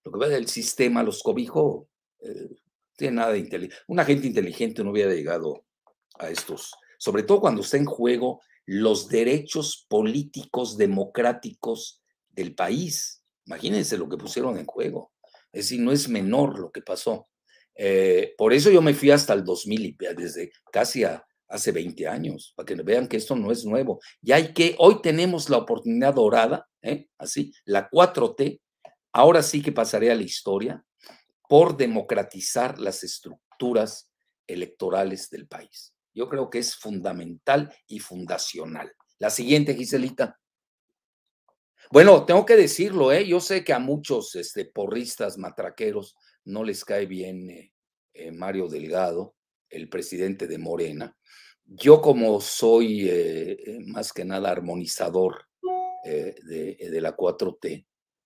Lo que va del sistema los cobijó tiene nada de inteligente. Una gente inteligente no hubiera llegado a estos, sobre todo cuando está en juego los derechos políticos democráticos del país. Imagínense lo que pusieron en juego. Es decir, no es menor lo que pasó. Eh, por eso yo me fui hasta el 2000, desde casi hace 20 años, para que vean que esto no es nuevo. Y hay que, hoy tenemos la oportunidad dorada, ¿eh? así, la 4T, ahora sí que pasaré a la historia, por democratizar las estructuras electorales del país. Yo creo que es fundamental y fundacional. La siguiente, Giselita. Bueno, tengo que decirlo, ¿eh? yo sé que a muchos este, porristas matraqueros no les cae bien eh, eh, Mario Delgado, el presidente de Morena. Yo como soy eh, más que nada armonizador de, de, la 4T,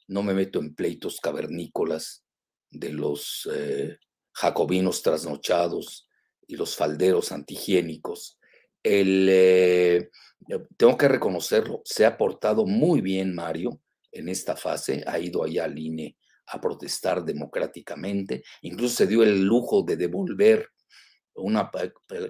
no me meto en pleitos cavernícolas de los jacobinos trasnochados y los falderos antihigiénicos. El, tengo que reconocerlo, se ha portado muy bien Mario en esta fase, ha ido allá al INE a protestar democráticamente, incluso se dio el lujo de devolver una,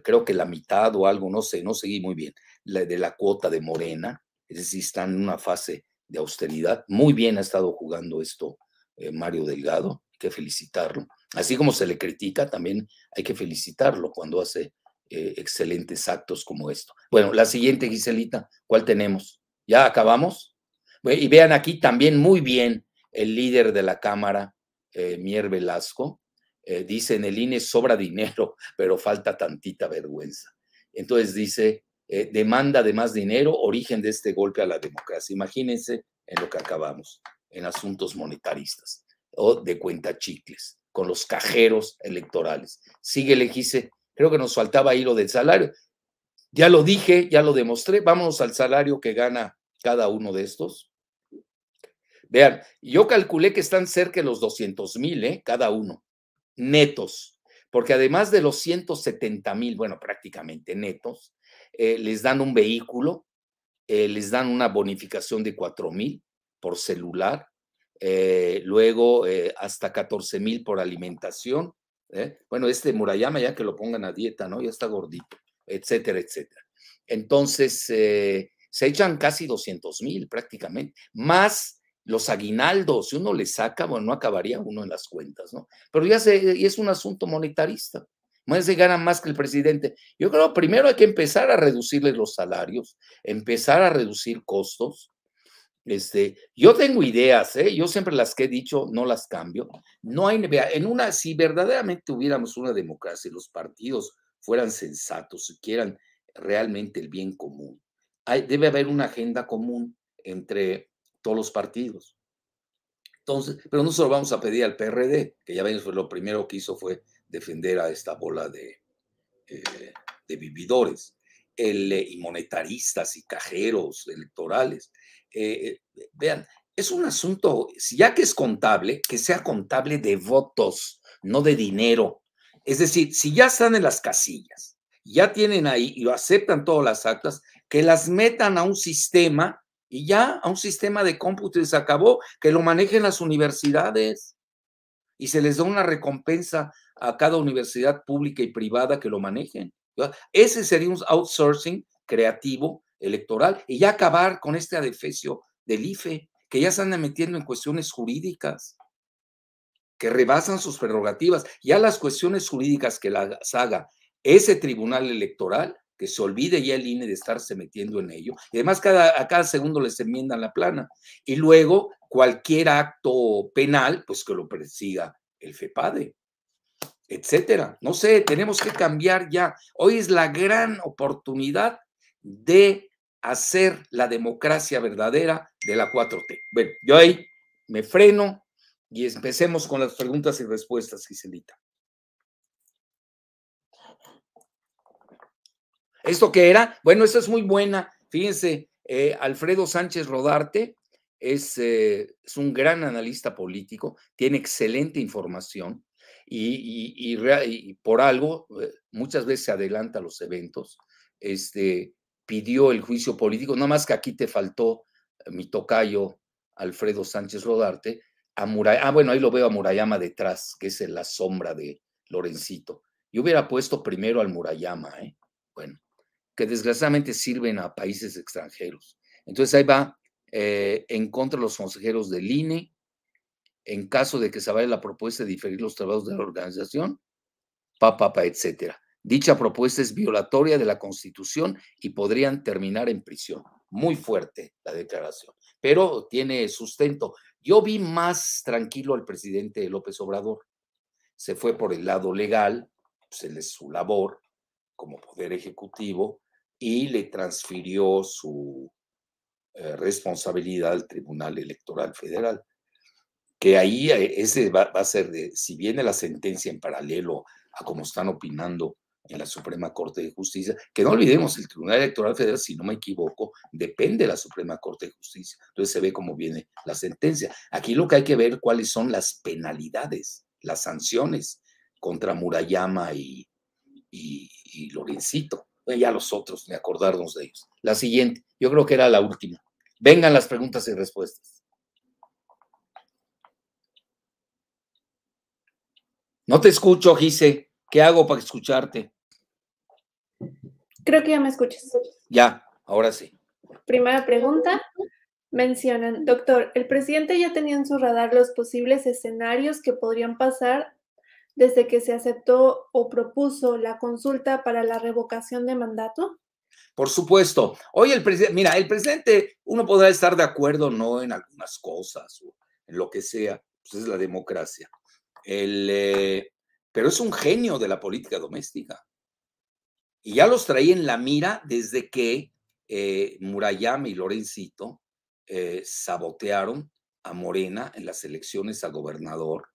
creo que la mitad o algo, no sé, no seguí muy bien, de la cuota de Morena, es decir, están en una fase de austeridad. Muy bien ha estado jugando esto eh, Mario Delgado, que felicitarlo. Así como se le critica, también hay que felicitarlo cuando hace eh, excelentes actos como esto. Bueno, la siguiente, Giselita, ¿cuál tenemos? ¿Ya acabamos? Y vean aquí también muy bien el líder de la Cámara, eh, Mier Velasco, eh, dice en el INE sobra dinero, pero falta tantita vergüenza. Entonces dice, demanda de más dinero, origen de este golpe a la democracia. Imagínense en lo que acabamos, en asuntos monetaristas o de cuenta chicles, con los cajeros electorales. Sigue, le dice, Creo que nos faltaba ahí lo del salario. Ya lo dije, ya lo demostré. Vámonos al salario que gana cada uno de estos. Vean, yo calculé que están cerca de los 200 mil, ¿eh? Cada uno, netos, porque además de los 170 mil, bueno, prácticamente netos, eh, les dan un vehículo, eh, les dan una bonificación de 4 mil por celular, eh, luego hasta 14 mil por alimentación, ¿eh? Bueno, este Murayama ya que lo pongan a dieta, ¿no? Ya está gordito, etcétera, etcétera. Entonces, eh, se echan casi 200 mil prácticamente, más los aguinaldos, si uno le saca, bueno, no acabaría uno en las cuentas, ¿no? Pero ya se, y es un asunto monetarista. Más se ganan más que el presidente. Yo creo primero hay que empezar a reducirles los salarios, empezar a reducir costos, este, yo tengo ideas, ¿eh? yo siempre las que he dicho no las cambio. No hay, en una, si verdaderamente tuviéramos una democracia y los partidos fueran sensatos y quieran realmente el bien común, debe haber una agenda común entre todos los partidos. Entonces, pero no solo vamos a pedir al PRD, que ya ven, lo primero que hizo fue defender a esta bola de, eh, de vividores, el, y monetaristas y cajeros electorales. Eh, eh, vean, es un asunto, ya que es contable, que sea contable de votos, no de dinero. Es decir, si ya están en las casillas, ya tienen ahí y aceptan todas las actas, que las metan a un sistema y ya a un sistema de cómputo se acabó, que lo manejen las universidades y se les da una recompensa a cada universidad pública y privada que lo manejen. Ese sería un outsourcing creativo electoral y ya acabar con este adefesio del IFE, que ya se anda metiendo en cuestiones jurídicas, que rebasan sus prerrogativas. Ya las cuestiones jurídicas que las haga ese tribunal electoral, que se olvide ya el INE de estarse metiendo en ello. Y además cada, a cada segundo les enmiendan la plana. Y luego cualquier acto penal, pues que lo persiga el FEPADE etcétera. No sé, tenemos que cambiar ya. Hoy es la gran oportunidad de hacer la democracia verdadera de la 4T. Bueno, yo ahí me freno y empecemos con las preguntas y respuestas, Giselita. ¿Esto qué era? Bueno, esta es muy buena. Fíjense, eh, Alfredo Sánchez Rodarte es, eh, es, un gran analista político, tiene excelente información y, por algo eh, muchas veces se adelanta los eventos. Este, pidió el juicio político, no más que aquí te faltó eh, mi tocayo Alfredo Sánchez Rodarte, a Murayama, ah, bueno, ahí lo veo a Murayama detrás, que es en la sombra de Lorencito. Yo hubiera puesto primero al Murayama, ¿eh? Bueno, que desgraciadamente sirven a países extranjeros. Entonces ahí va eh, en contra de los consejeros del INE, en caso de que se vaya la propuesta de diferir los trabajos de la organización, pa, pa, pa, etcétera. Dicha propuesta es violatoria de la Constitución y podrían terminar en prisión. Muy fuerte la declaración, pero tiene sustento. Yo vi más tranquilo al presidente López Obrador. Se fue por el lado legal, pues, le su labor como poder ejecutivo y le transfirió su, eh, responsabilidad al Tribunal Electoral Federal, que ahí eh, ese va, a ser, de, si viene la sentencia en paralelo a como están opinando en la Suprema Corte de Justicia, que no olvidemos, el Tribunal Electoral Federal, si no me equivoco, depende de la Suprema Corte de Justicia. Entonces se ve cómo viene la sentencia. Aquí lo que hay que ver cuáles son las penalidades, las sanciones contra Murayama y, y, y Lorencito. Ya los otros, ni acordarnos de ellos. La siguiente, yo creo que era la última. Vengan las preguntas y respuestas. No te escucho, Gise. ¿Qué hago para escucharte? Creo que ya me escuchas. Ya, ahora sí. Primera pregunta. Mencionan, doctor, el presidente ya tenía en su radar los posibles escenarios que podrían pasar desde que se aceptó o propuso la consulta para la revocación de mandato? Por supuesto. Hoy el presidente, mira, el presidente, uno podrá estar de acuerdo no en algunas cosas o en lo que sea, pues es la democracia. El, eh, pero es un genio de la política doméstica. Y ya los traía en la mira desde que eh, Murayama y Lorencito eh, sabotearon a Morena en las elecciones a gobernador,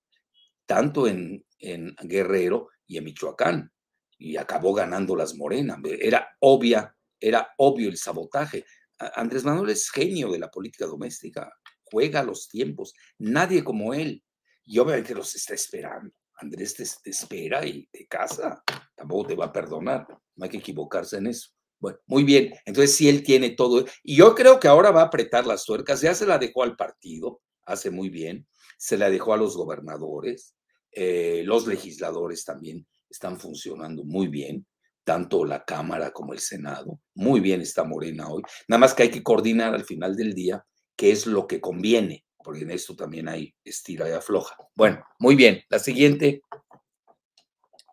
tanto en, en Guerrero y en Michoacán, y acabó ganando las Morenas. Era obvia, era obvio el sabotaje. Andrés Manuel es genio de la política doméstica, juega los tiempos, nadie como él, y obviamente los está esperando. Andrés te, espera y te casa, tampoco te va a perdonar, no hay que equivocarse en eso. Bueno, muy bien, entonces si él tiene todo, y yo creo que ahora va a apretar las tuercas, ya se la dejó al partido, hace muy bien, se la dejó a los gobernadores, eh, los legisladores también están funcionando muy bien, tanto la Cámara como el Senado, muy bien está Morena hoy, nada más que hay que coordinar al final del día qué es lo que conviene porque en esto también hay estira y afloja. Bueno, muy bien. La siguiente.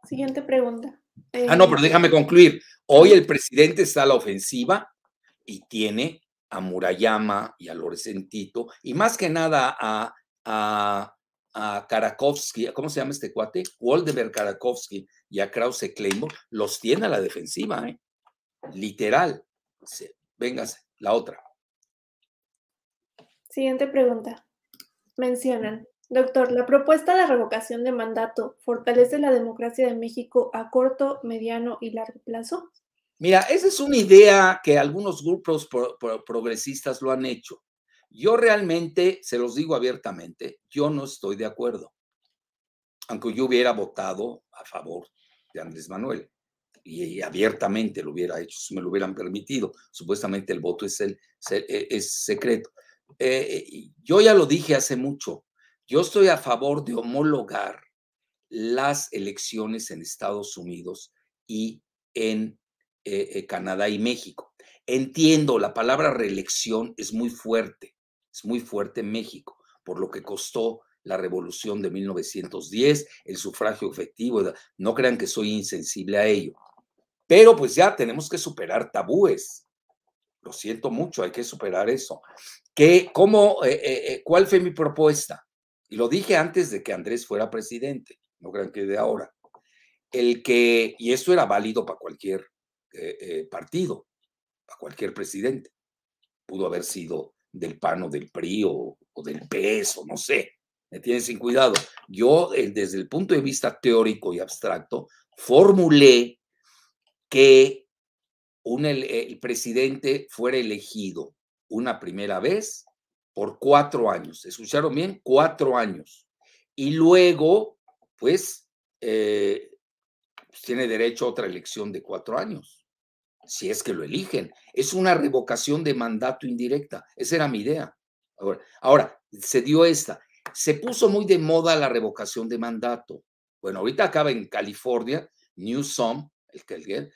Siguiente pregunta. ah, no, pero eh, déjame concluir. Hoy el presidente está a la ofensiva y tiene a Murayama y a Lorecentito y más que nada a, a, a Karakovsky, ¿cómo se llama este cuate? Waldemar Karakovsky y a Krause Kleinborg, los tiene a la defensiva, ¿eh? literal. Véngase, la otra. Siguiente pregunta. Mencionan, doctor, ¿la propuesta de revocación de mandato fortalece la democracia de México a corto, mediano y largo plazo? Mira, esa es una idea que algunos grupos progresistas lo han hecho. Yo realmente, se los digo abiertamente, yo no estoy de acuerdo. Aunque yo hubiera votado a favor de Andrés Manuel y, abiertamente lo hubiera hecho, si me lo hubieran permitido. Supuestamente el voto es, el, es secreto. Eh, yo ya lo dije hace mucho, yo estoy a favor de homologar las elecciones en Estados Unidos y en eh, eh, Canadá y México. Entiendo, la palabra reelección es muy fuerte, es muy fuerte en México, por lo que costó la revolución de 1910, el sufragio efectivo. No crean que soy insensible a ello. Pero pues ya tenemos que superar tabúes. Lo siento mucho, hay que superar eso que cómo, eh, eh, eh, cuál fue mi propuesta. Y lo dije antes de que Andrés fuera presidente, no crean que de ahora. El que, y esto era válido para cualquier partido, para cualquier presidente. Pudo haber sido del PAN o del PRI o, del PES o no sé. Me tienen sin cuidado. Yo, desde el punto de vista teórico y abstracto, formulé que un, el presidente fuera elegido una primera vez por cuatro años. ¿Escucharon bien? Cuatro años. Y luego, pues, eh, pues, tiene derecho a otra elección de cuatro años, si es que lo eligen. Es una revocación de mandato indirecta. Esa era mi idea. Ahora, ahora se dio esta. Se puso muy de moda la revocación de mandato. Bueno, ahorita acaba en California, Newsom, el que eh,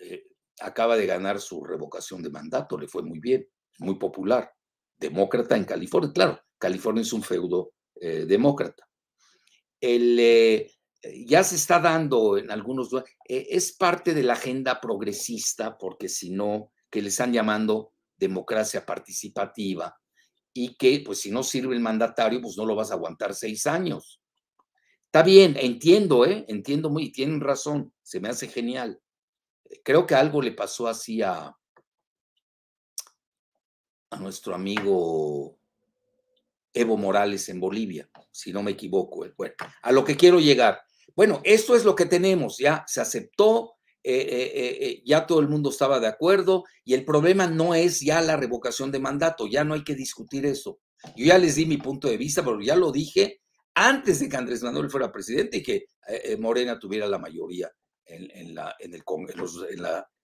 eh, acaba de ganar su revocación de mandato, le fue muy bien muy popular, demócrata en California. Claro, California es un feudo eh, demócrata. Eh, ya se está dando en algunos, eh, es parte de la agenda progresista, porque si no, que le están llamando democracia participativa, y que pues si no sirve el mandatario, pues no lo vas a aguantar seis años. Está bien, entiendo, ¿eh? Entiendo muy, tienen razón, se me hace genial. Creo que algo le pasó así a, nuestro amigo Evo Morales en Bolivia, si no me equivoco. Eh, bueno, a lo que quiero llegar. Bueno, esto es lo que tenemos, ya se aceptó, eh, eh, ya todo el mundo estaba de acuerdo y el problema no es ya la revocación de mandato, ya no hay que discutir eso. Yo ya les di mi punto de vista, pero ya lo dije antes de que Andrés Manuel fuera presidente y que Morena tuviera la mayoría en, la, en, el,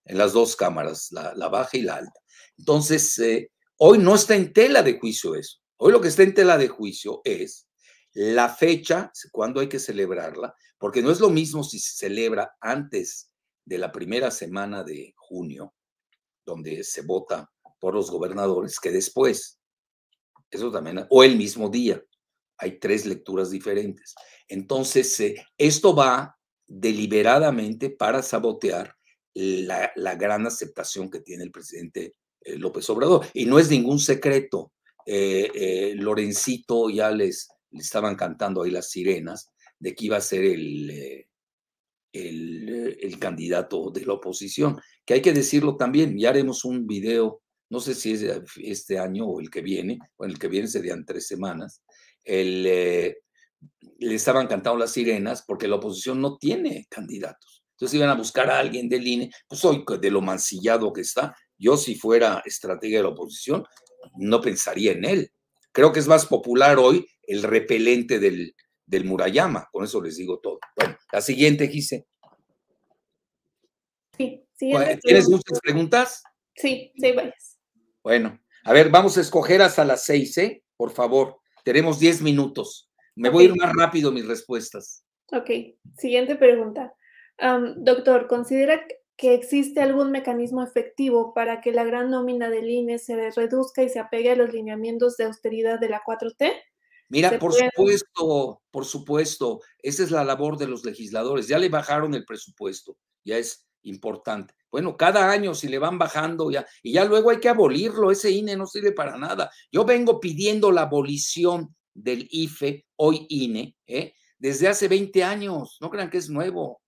en, las dos cámaras, la, baja y la alta. Entonces, hoy no está en tela de juicio eso. Hoy lo que está en tela de juicio es la fecha, cuándo hay que celebrarla, porque no es lo mismo si se celebra antes de la primera semana de junio, donde se vota por los gobernadores, que después. Eso también, o el mismo día. Hay tres lecturas diferentes. Entonces, eh, esto va deliberadamente para sabotear la, gran aceptación que tiene el presidente eh, López Obrador. Y no es ningún secreto. Eh, eh, Lorencito ya les, estaban cantando ahí las sirenas de que iba a ser el, eh, el, candidato de la oposición, que hay que decirlo también, ya haremos un video, no sé si es este año o el que viene, o el que viene serían tres semanas, el, le estaban cantando las sirenas porque la oposición no tiene candidatos. Entonces iban a buscar a alguien del INE, pues hoy de lo mancillado que está, yo si fuera estratega de la oposición, no pensaría en él. Creo que es más popular hoy el repelente del, del Murayama, con eso les digo todo. Bueno, la siguiente, Gise. Sí, ¿Tienes muchas preguntas? Sí, sí, varias. Bueno, a ver, vamos a escoger hasta las seis, ¿eh? Por favor, tenemos diez minutos. Me voy a ir más rápido mis respuestas. Ok, siguiente pregunta. doctor, ¿considera que existe algún mecanismo efectivo para que la gran nómina del INE se reduzca y se apegue a los lineamientos de austeridad de la 4T? Mira, por supuesto, por supuesto, esa es la labor de los legisladores. Ya le bajaron el presupuesto, ya es importante. Bueno, cada año si le van bajando ya, y ya luego hay que abolirlo, ese INE no sirve para nada. Yo vengo pidiendo la abolición del IFE, hoy INE, ¿eh? desde hace 20 años, no crean que es nuevo.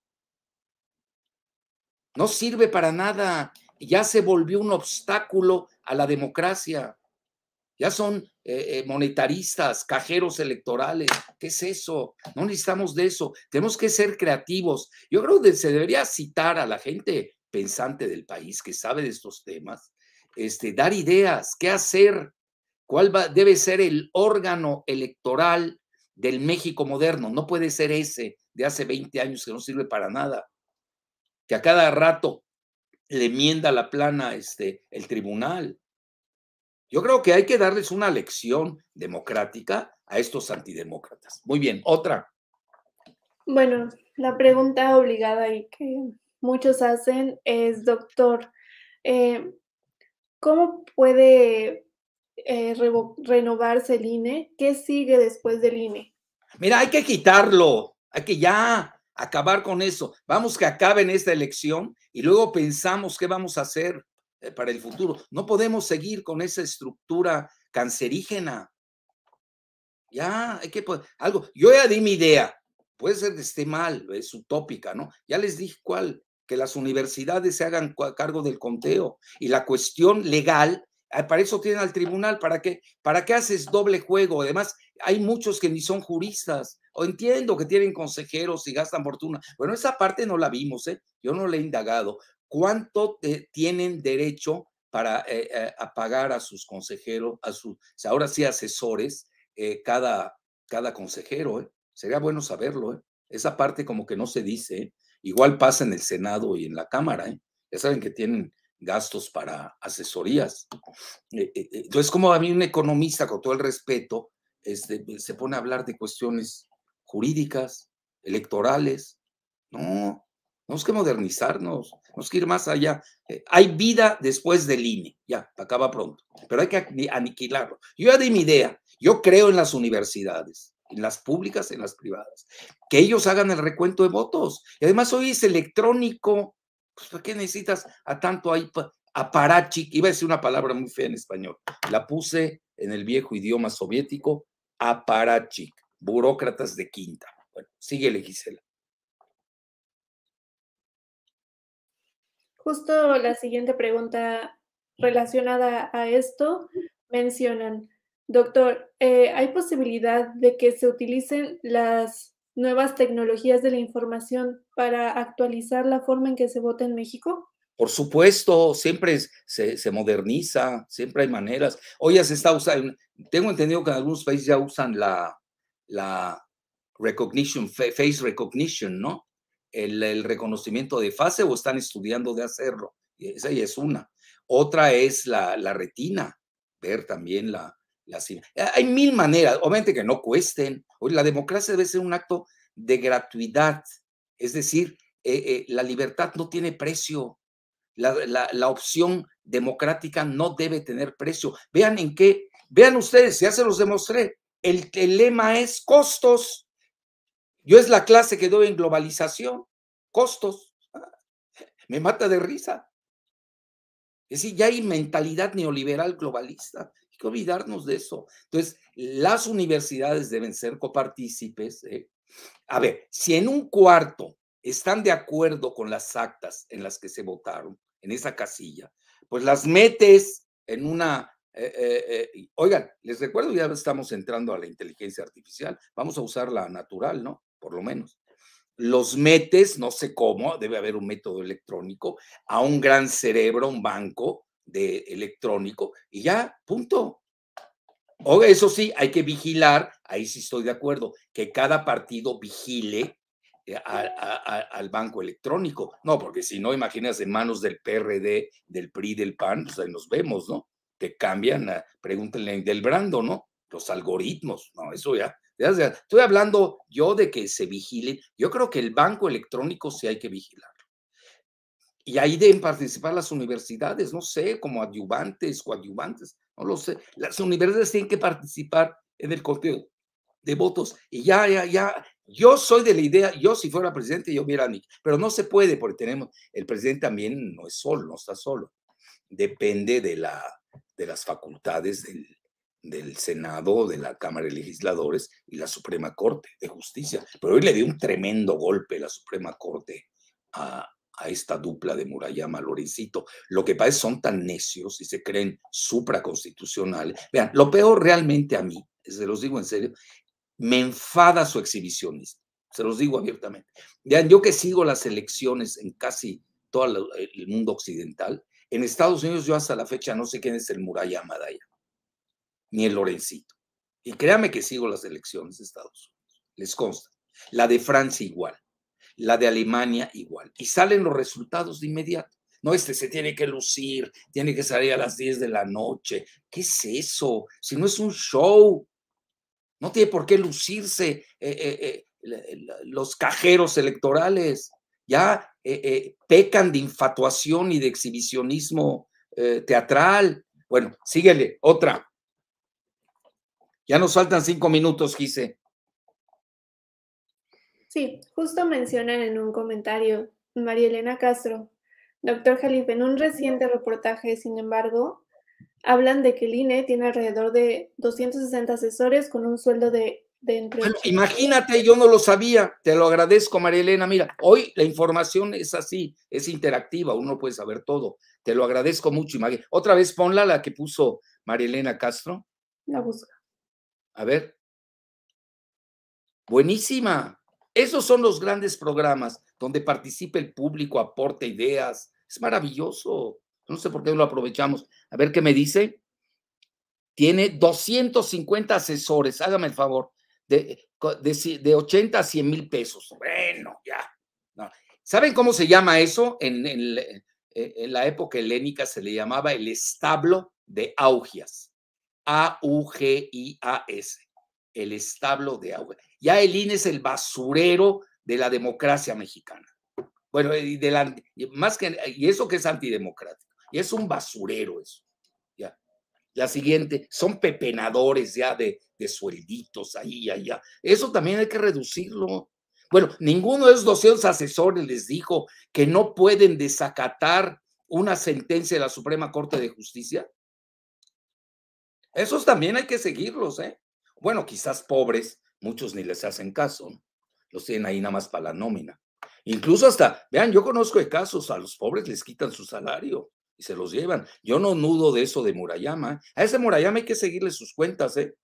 No sirve para nada. Ya se volvió un obstáculo a la democracia. Ya son eh, eh, monetaristas, cajeros electorales. ¿Qué es eso? No necesitamos de eso. Tenemos que ser creativos. Yo creo que se debería citar a la gente pensante del país que sabe de estos temas, este, dar ideas, qué hacer, cuál debe ser el órgano electoral del México moderno. No puede ser ese de hace 20 años que no sirve para nada que a cada rato le mienda la plana este, el tribunal. Yo creo que hay que darles una lección democrática a estos antidemócratas. Muy bien, otra. Bueno, la pregunta obligada y que muchos hacen es, doctor, eh, ¿cómo puede eh, renovarse el INE? ¿Qué sigue después del INE? Mira, hay que quitarlo, hay que ya, acabar con eso. Vamos que acaben esta elección y luego pensamos qué vamos a hacer eh, para el futuro. No podemos seguir con esa estructura cancerígena. Ya, hay que algo. Yo ya di mi idea. Puede ser que esté mal, es utópica, ¿no? Ya les dije cuál, que las universidades se hagan cargo del conteo y la cuestión legal para eso tienen al tribunal, ¿para qué? ¿Para qué haces doble juego? Además, hay muchos que ni son juristas, o entiendo que tienen consejeros y gastan fortuna. Bueno, esa parte no la vimos, ¿eh? Yo no le he indagado. ¿Cuánto tienen derecho para eh, eh, pagar a sus consejeros, a sus, ahora sí, asesores, eh, cada, cada consejero? ¿eh? Sería bueno saberlo, ¿eh? Esa parte como que no se dice. Igual pasa en el Senado y en la Cámara, ¿eh? Ya saben que tienen gastos para asesorías. Entonces, como a mí un economista, con todo el respeto, este, se pone a hablar de cuestiones jurídicas, electorales. No, tenemos que modernizarnos, tenemos que ir más allá. Eh, hay vida después del INE, ya, acaba pronto, pero hay que aniquilarlo. Yo ya di mi idea, yo creo en las universidades, en las públicas, en las privadas, que ellos hagan el recuento de votos. Y además hoy es electrónico, pues ¿para qué necesitas a tanto ahí? Iba a decir una palabra muy fea en español, la puse en el viejo idioma soviético, aparachic burócratas de quinta. Bueno, síguele, Gisela. Justo la siguiente pregunta relacionada a esto. mencionan, doctor, eh, ¿hay posibilidad de que se utilicen las nuevas tecnologías de la información para actualizar la forma en que se vota en México? Por supuesto, siempre se, moderniza, siempre hay maneras. Hoy ya se está usando, tengo entendido que en algunos países ya usan la, la recognition, face recognition, ¿no? El, el, reconocimiento de fase o están estudiando de hacerlo. Esa ya es una. Otra es la, la retina, ver también la, la... Hay mil maneras, obviamente que no cuesten. La democracia debe ser un acto de gratuidad, es decir, eh, eh, la libertad no tiene precio. La, opción democrática no debe tener precio. Vean en qué, vean ustedes, ya se los demostré. El, el lema es costos. Yo es la clase que doy en globalización. Costos. Me mata de risa. Es decir, ya hay mentalidad neoliberal globalista. Hay que olvidarnos de eso. Entonces, las universidades deben ser copartícipes. ¿eh? A ver, si en un cuarto están de acuerdo con las actas en las que se votaron, en esa casilla, pues las metes en una... Eh, eh, oigan, les recuerdo, ya estamos entrando a la inteligencia artificial, vamos a usar la natural, ¿no? Por lo menos. Los metes, no sé cómo, debe haber un método electrónico, a un gran cerebro, un banco de electrónico, y ya, punto. O eso sí, hay que vigilar, ahí sí estoy de acuerdo, que cada partido vigile eh, al banco electrónico. No, porque si no, imaginas en manos del PRD, del PRI, del PAN, pues ahí nos vemos, ¿no? Que cambian, pregúntenle del Brando, ¿no? Los algoritmos, no, eso ya, Estoy hablando yo de que se vigile. Yo creo que el banco electrónico sí hay que vigilarlo. Y ahí deben participar las universidades, no sé, como adyuvantes, coadyuvantes, no lo sé. Las universidades tienen que participar en el conteo de votos. Y ya, ya, ya, yo soy de la idea, yo si fuera presidente, yo hubiera, pero no se puede porque tenemos, el presidente también no es solo, no está solo. Depende de, la, de las facultades del, del Senado, de la Cámara de Legisladores y la Suprema Corte de Justicia. Pero hoy le dio un tremendo golpe la Suprema Corte a, a esta dupla de Murayama Lorencito. Lo que pasa es son tan necios y se creen supraconstitucionales. Vean, lo peor realmente a mí, se los digo en serio, me enfada su exhibicionismo, se los digo abiertamente. Vean, yo que sigo las elecciones en casi todo el mundo occidental, en Estados Unidos yo hasta la fecha no sé quién es el Murayama Daya, ni el Lorencito. Y créame que sigo las elecciones de Estados Unidos, les consta. La de Francia igual la de Alemania igual. Y salen los resultados de inmediato. No, este se tiene que lucir, tiene que salir a las 10 de la noche. ¿Qué es eso? Si no es un show, no tiene por qué lucirse eh, eh, eh, los cajeros electorales. Ya pecan de infatuación y de exhibicionismo teatral. Bueno, síguele, otra. Ya nos faltan cinco minutos, Gise. Sí, justo mencionan en un comentario María Elena Castro. Doctor Jalife, en un reciente reportaje, sin embargo, hablan de que el INE tiene alrededor de 260 asesores con un sueldo de, entre... imagínate, yo no lo sabía, te lo agradezco, María Elena. Mira, hoy la información es así, es interactiva, uno puede saber todo. Te lo agradezco mucho. Otra vez ponla la que puso María Elena Castro. La busca. A ver. Buenísima. Esos son los grandes programas donde participa el público, aporta ideas. Es maravilloso. No sé por qué no lo aprovechamos. A ver qué me dice. Tiene 250 asesores, hágame el favor, de, de, 80 a 100 mil pesos. Bueno, ya. ¿Saben cómo se llama eso? En, en, la época helénica se le llamaba el establo de Augias. A-U-G-I-A-S. El establo de Augias. Ya el INE es el basurero de la democracia mexicana. Bueno, y, más que, y eso que es antidemocrático. Y es un basurero eso. Ya. La siguiente, son pepenadores ya de, de suelditos ahí, allá. Eso también hay que reducirlo. Bueno, ninguno de esos 200 asesores les dijo que no pueden desacatar una sentencia de la Suprema Corte de Justicia. Esos también hay que seguirlos, ¿eh? Bueno, quizás pobres, muchos ni les hacen caso, los tienen ahí nada más para la nómina. Incluso hasta, vean, yo conozco de casos, a los pobres les quitan su salario, y se los llevan. Yo no nudo de eso de Murayama. A ese Murayama hay que seguirle sus cuentas, ¿eh?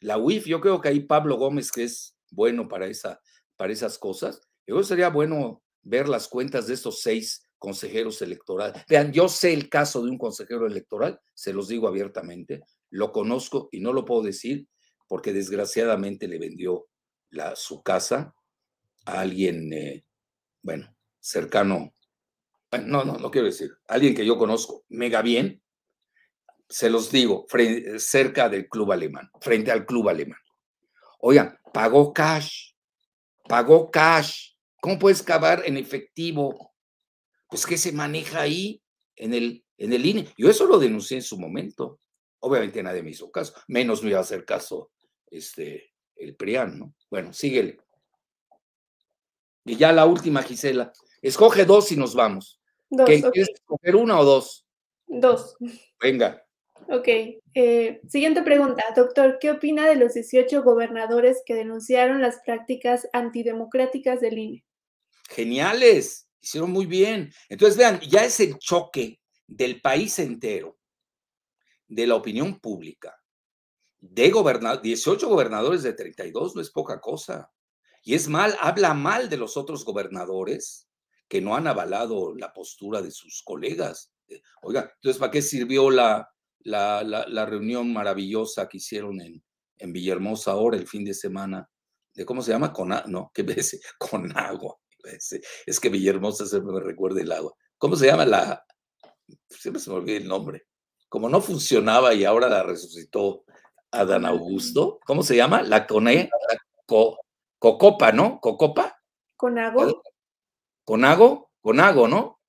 La UIF, yo creo que ahí Pablo Gómez, que es bueno para, esa, para esas cosas, yo sería bueno ver las cuentas de estos seis consejeros electorales. Vean, yo sé el caso de un consejero electoral, se los digo abiertamente, lo conozco y no lo puedo decir porque desgraciadamente le vendió su casa a alguien, eh, bueno, cercano, no, no, no quiero decir, alguien que yo conozco mega bien, se los digo, cerca del club alemán, frente al club alemán. Oigan, pagó cash, pagó cash. ¿Cómo puedes cavar en efectivo? Pues que se maneja ahí en el, en el INE. Yo eso lo denuncié en su momento. Obviamente nadie me hizo caso, menos me iba a hacer caso este, el PRIAN, ¿no? Bueno, síguele. Y ya la última, Gisela. Escoge dos y nos vamos. Dos, ¿Quieres escoger una o dos? Dos. Venga. Ok. Eh, siguiente pregunta. Doctor, ¿qué opina de los 18 gobernadores que denunciaron las prácticas antidemocráticas del INE? Geniales. Hicieron muy bien. Entonces, vean, ya es el choque del país entero, de la opinión pública, de gobernar 18 gobernadores de 32 no es poca cosa. Y es mal, habla mal de los otros gobernadores que no han avalado la postura de sus colegas. Eh, oiga, entonces, ¿para qué sirvió la, la, la, reunión maravillosa que hicieron en, en Villahermosa ahora el fin de semana? De, ¿Cómo se llama? Con, no, ¿qué veces? Con agua. Es que Villahermosa se me recuerda el agua. ¿Cómo se llama la? Siempre se me olvida el nombre. Como no funcionaba y ahora la resucitó Adán Augusto, ¿cómo se llama? La Cone, la Cocopa, ¿no? ¿Cocopa? ¿Conago? ¿Conago? Conago, ¿no?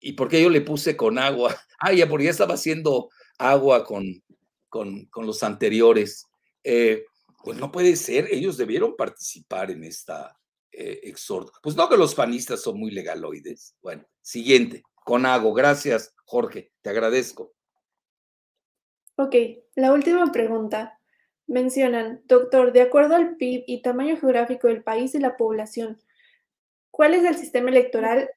¿Y por qué yo le puse con agua? Ah, ya, porque ya estaba haciendo agua con, con, los anteriores. Eh, pues no puede ser, ellos debieron participar en esta eh, exhorto. Pues no que los panistas son muy legaloides. Bueno, siguiente, Conago, gracias, Jorge, te agradezco. Ok, la última pregunta. Mencionan, doctor, de acuerdo al PIB y tamaño geográfico del país y la población, ¿cuál es el sistema electoral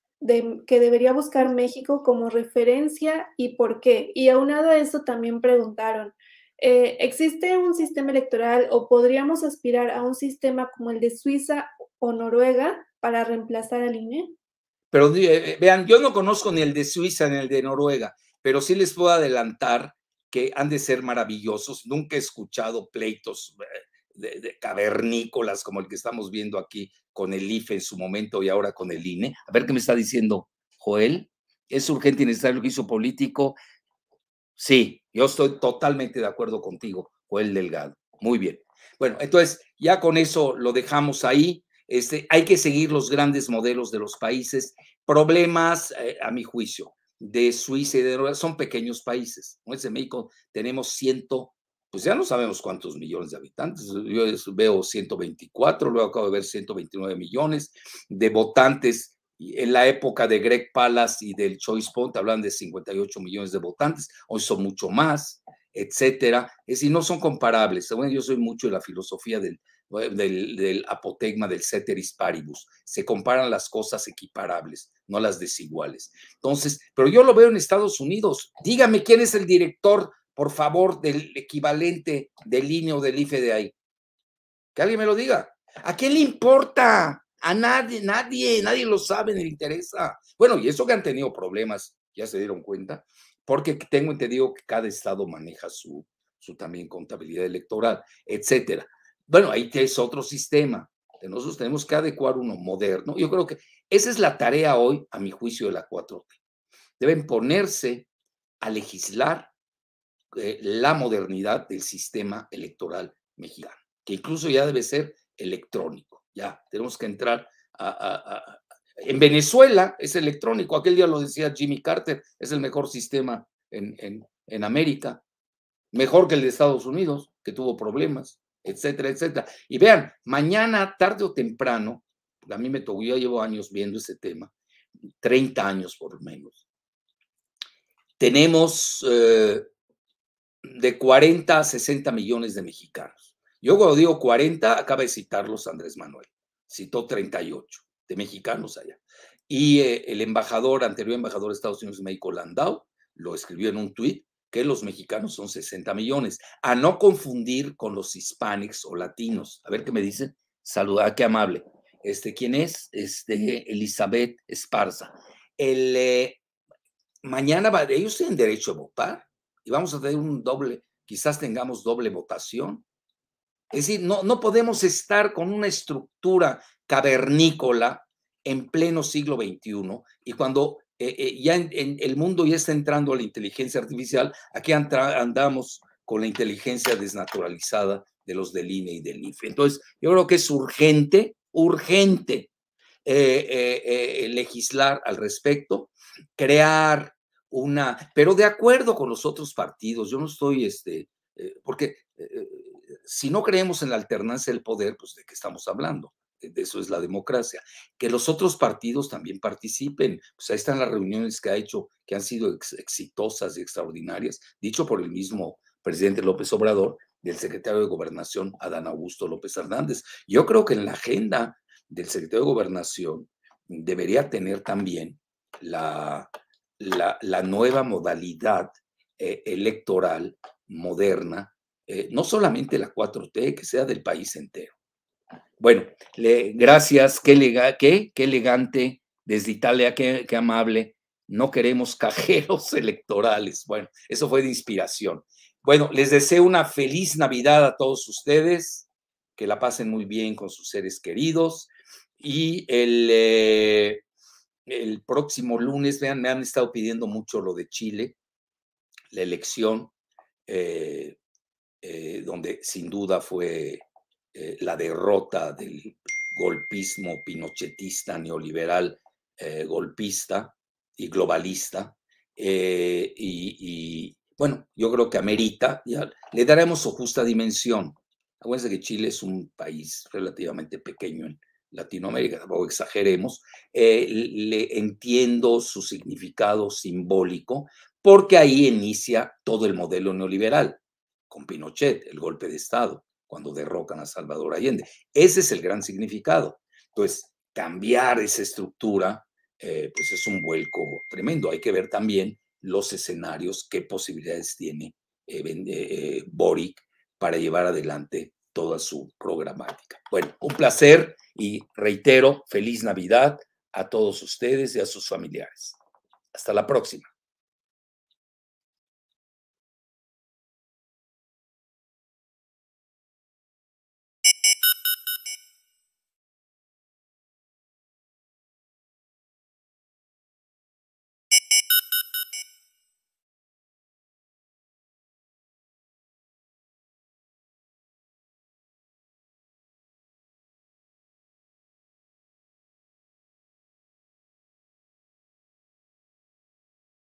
que debería buscar México como referencia y por qué? Y aunado a eso también preguntaron, eh, ¿existe un sistema electoral o podríamos aspirar a un sistema como el de Suiza o Noruega para reemplazar al INE? Pero eh, vean, yo no conozco ni el de Suiza ni el de Noruega, pero sí les puedo adelantar que han de ser maravillosos. Nunca he escuchado pleitos eh, de, cavernícolas como el que estamos viendo aquí con el IFE en su momento y ahora con el INE. A ver qué me está diciendo Joel. ¿Es urgente y necesario el juicio político? Sí, yo estoy totalmente de acuerdo contigo, Joel Delgado. Muy bien. Bueno, entonces ya con eso lo dejamos ahí. Este, hay que seguir los grandes modelos de los países. Problemas, eh, a mi juicio, de Suiza y de Noruega son pequeños países. Es México, tenemos ciento, pues ya no sabemos cuántos millones de habitantes. Yo veo 124, luego acabo de ver 129 millones de votantes. En la época de Greg Palace y del Choice Point hablan de 58 millones de votantes, hoy son mucho más, etcétera. Es decir, no son comparables. Bueno, yo soy mucho de la filosofía del, del, del apotegma del ceteris paribus. Se comparan las cosas equiparables, no las desiguales. Entonces, pero yo lo veo en Estados Unidos. Dígame quién es el director, por favor, del equivalente del INE o del IFE de ahí. Que alguien me lo diga. ¿A qué le importa? A nadie, nadie, nadie lo sabe ni le interesa. Bueno, y eso que han tenido problemas, ya se dieron cuenta, porque tengo entendido que cada estado maneja su, su también contabilidad electoral, etcétera. Bueno, ahí es otro sistema. Nosotros tenemos que adecuar uno moderno. Yo creo que esa es la tarea hoy, a mi juicio, de la 4T. Deben ponerse a legislar eh, la modernidad del sistema electoral mexicano, que incluso ya debe ser electrónico. Ya tenemos que entrar a, en Venezuela es electrónico. Aquel día lo decía Jimmy Carter, es el mejor sistema en, en, en América, mejor que el de Estados Unidos, que tuvo problemas etcétera, etcétera. Y vean, mañana, tarde o temprano, a mí me tocó, yo llevo años viendo ese tema, 30 años por lo menos. Tenemos eh, de 40 a 60 millones de mexicanos. Yo cuando digo 40, acaba de citarlos Andrés Manuel, citó 38 de mexicanos allá. Y eh, el embajador, anterior embajador de Estados Unidos, México Landau, lo escribió en un tuit que los mexicanos son 60 millones. A no confundir con los hispanics o latinos. A ver qué me dicen. Saluda, qué amable. Este, ¿Quién es? Este, Elizabeth Esparza. El, eh, mañana ellos tienen derecho a votar y vamos a tener un doble, quizás tengamos doble votación. Es decir, no, no podemos estar con una estructura cavernícola en pleno siglo XXI y cuando eh, eh, ya en, el mundo ya está entrando a la inteligencia artificial, aquí andamos con la inteligencia desnaturalizada de los del INE y del IFE. Entonces, yo creo que es urgente, urgente eh, legislar al respecto, crear una, pero de acuerdo con los otros partidos, yo no estoy, este, porque si no creemos en la alternancia del poder, pues de qué estamos hablando de eso es la democracia. Que los otros partidos también participen. Pues ahí están las reuniones que ha hecho, que han sido exitosas y extraordinarias, dicho por el mismo presidente López Obrador, del secretario de Gobernación, Adán Augusto López Hernández. Yo creo que en la agenda del secretario de Gobernación debería tener también la, la, nueva modalidad eh, electoral moderna, eh, no solamente la 4T, que sea del país entero. Bueno, gracias, qué, qué, qué, elegante desde Italia, qué, qué amable. No queremos cajeros electorales. Bueno, eso fue de inspiración. Bueno, les deseo una feliz Navidad a todos ustedes, que la pasen muy bien con sus seres queridos. Y el, eh, el próximo lunes, vean, me han estado pidiendo mucho lo de Chile, la elección, eh, eh, donde sin duda fue eh, la derrota del golpismo pinochetista, neoliberal, eh, golpista y globalista. Eh, y, bueno, yo creo que amerita, le daremos su justa dimensión. Acuérdense que Chile es un país relativamente pequeño en Latinoamérica, tampoco exageremos. le entiendo su significado simbólico porque ahí inicia todo el modelo neoliberal, con Pinochet, el golpe de Estado cuando derrocan a Salvador Allende. Ese es el gran significado. Entonces, cambiar esa estructura, eh, pues es un vuelco tremendo. Hay que ver también los escenarios, qué posibilidades tiene eh, eh, Boric para llevar adelante toda su programática. Bueno, un placer y reitero, feliz Navidad a todos ustedes y a sus familiares. Hasta la próxima.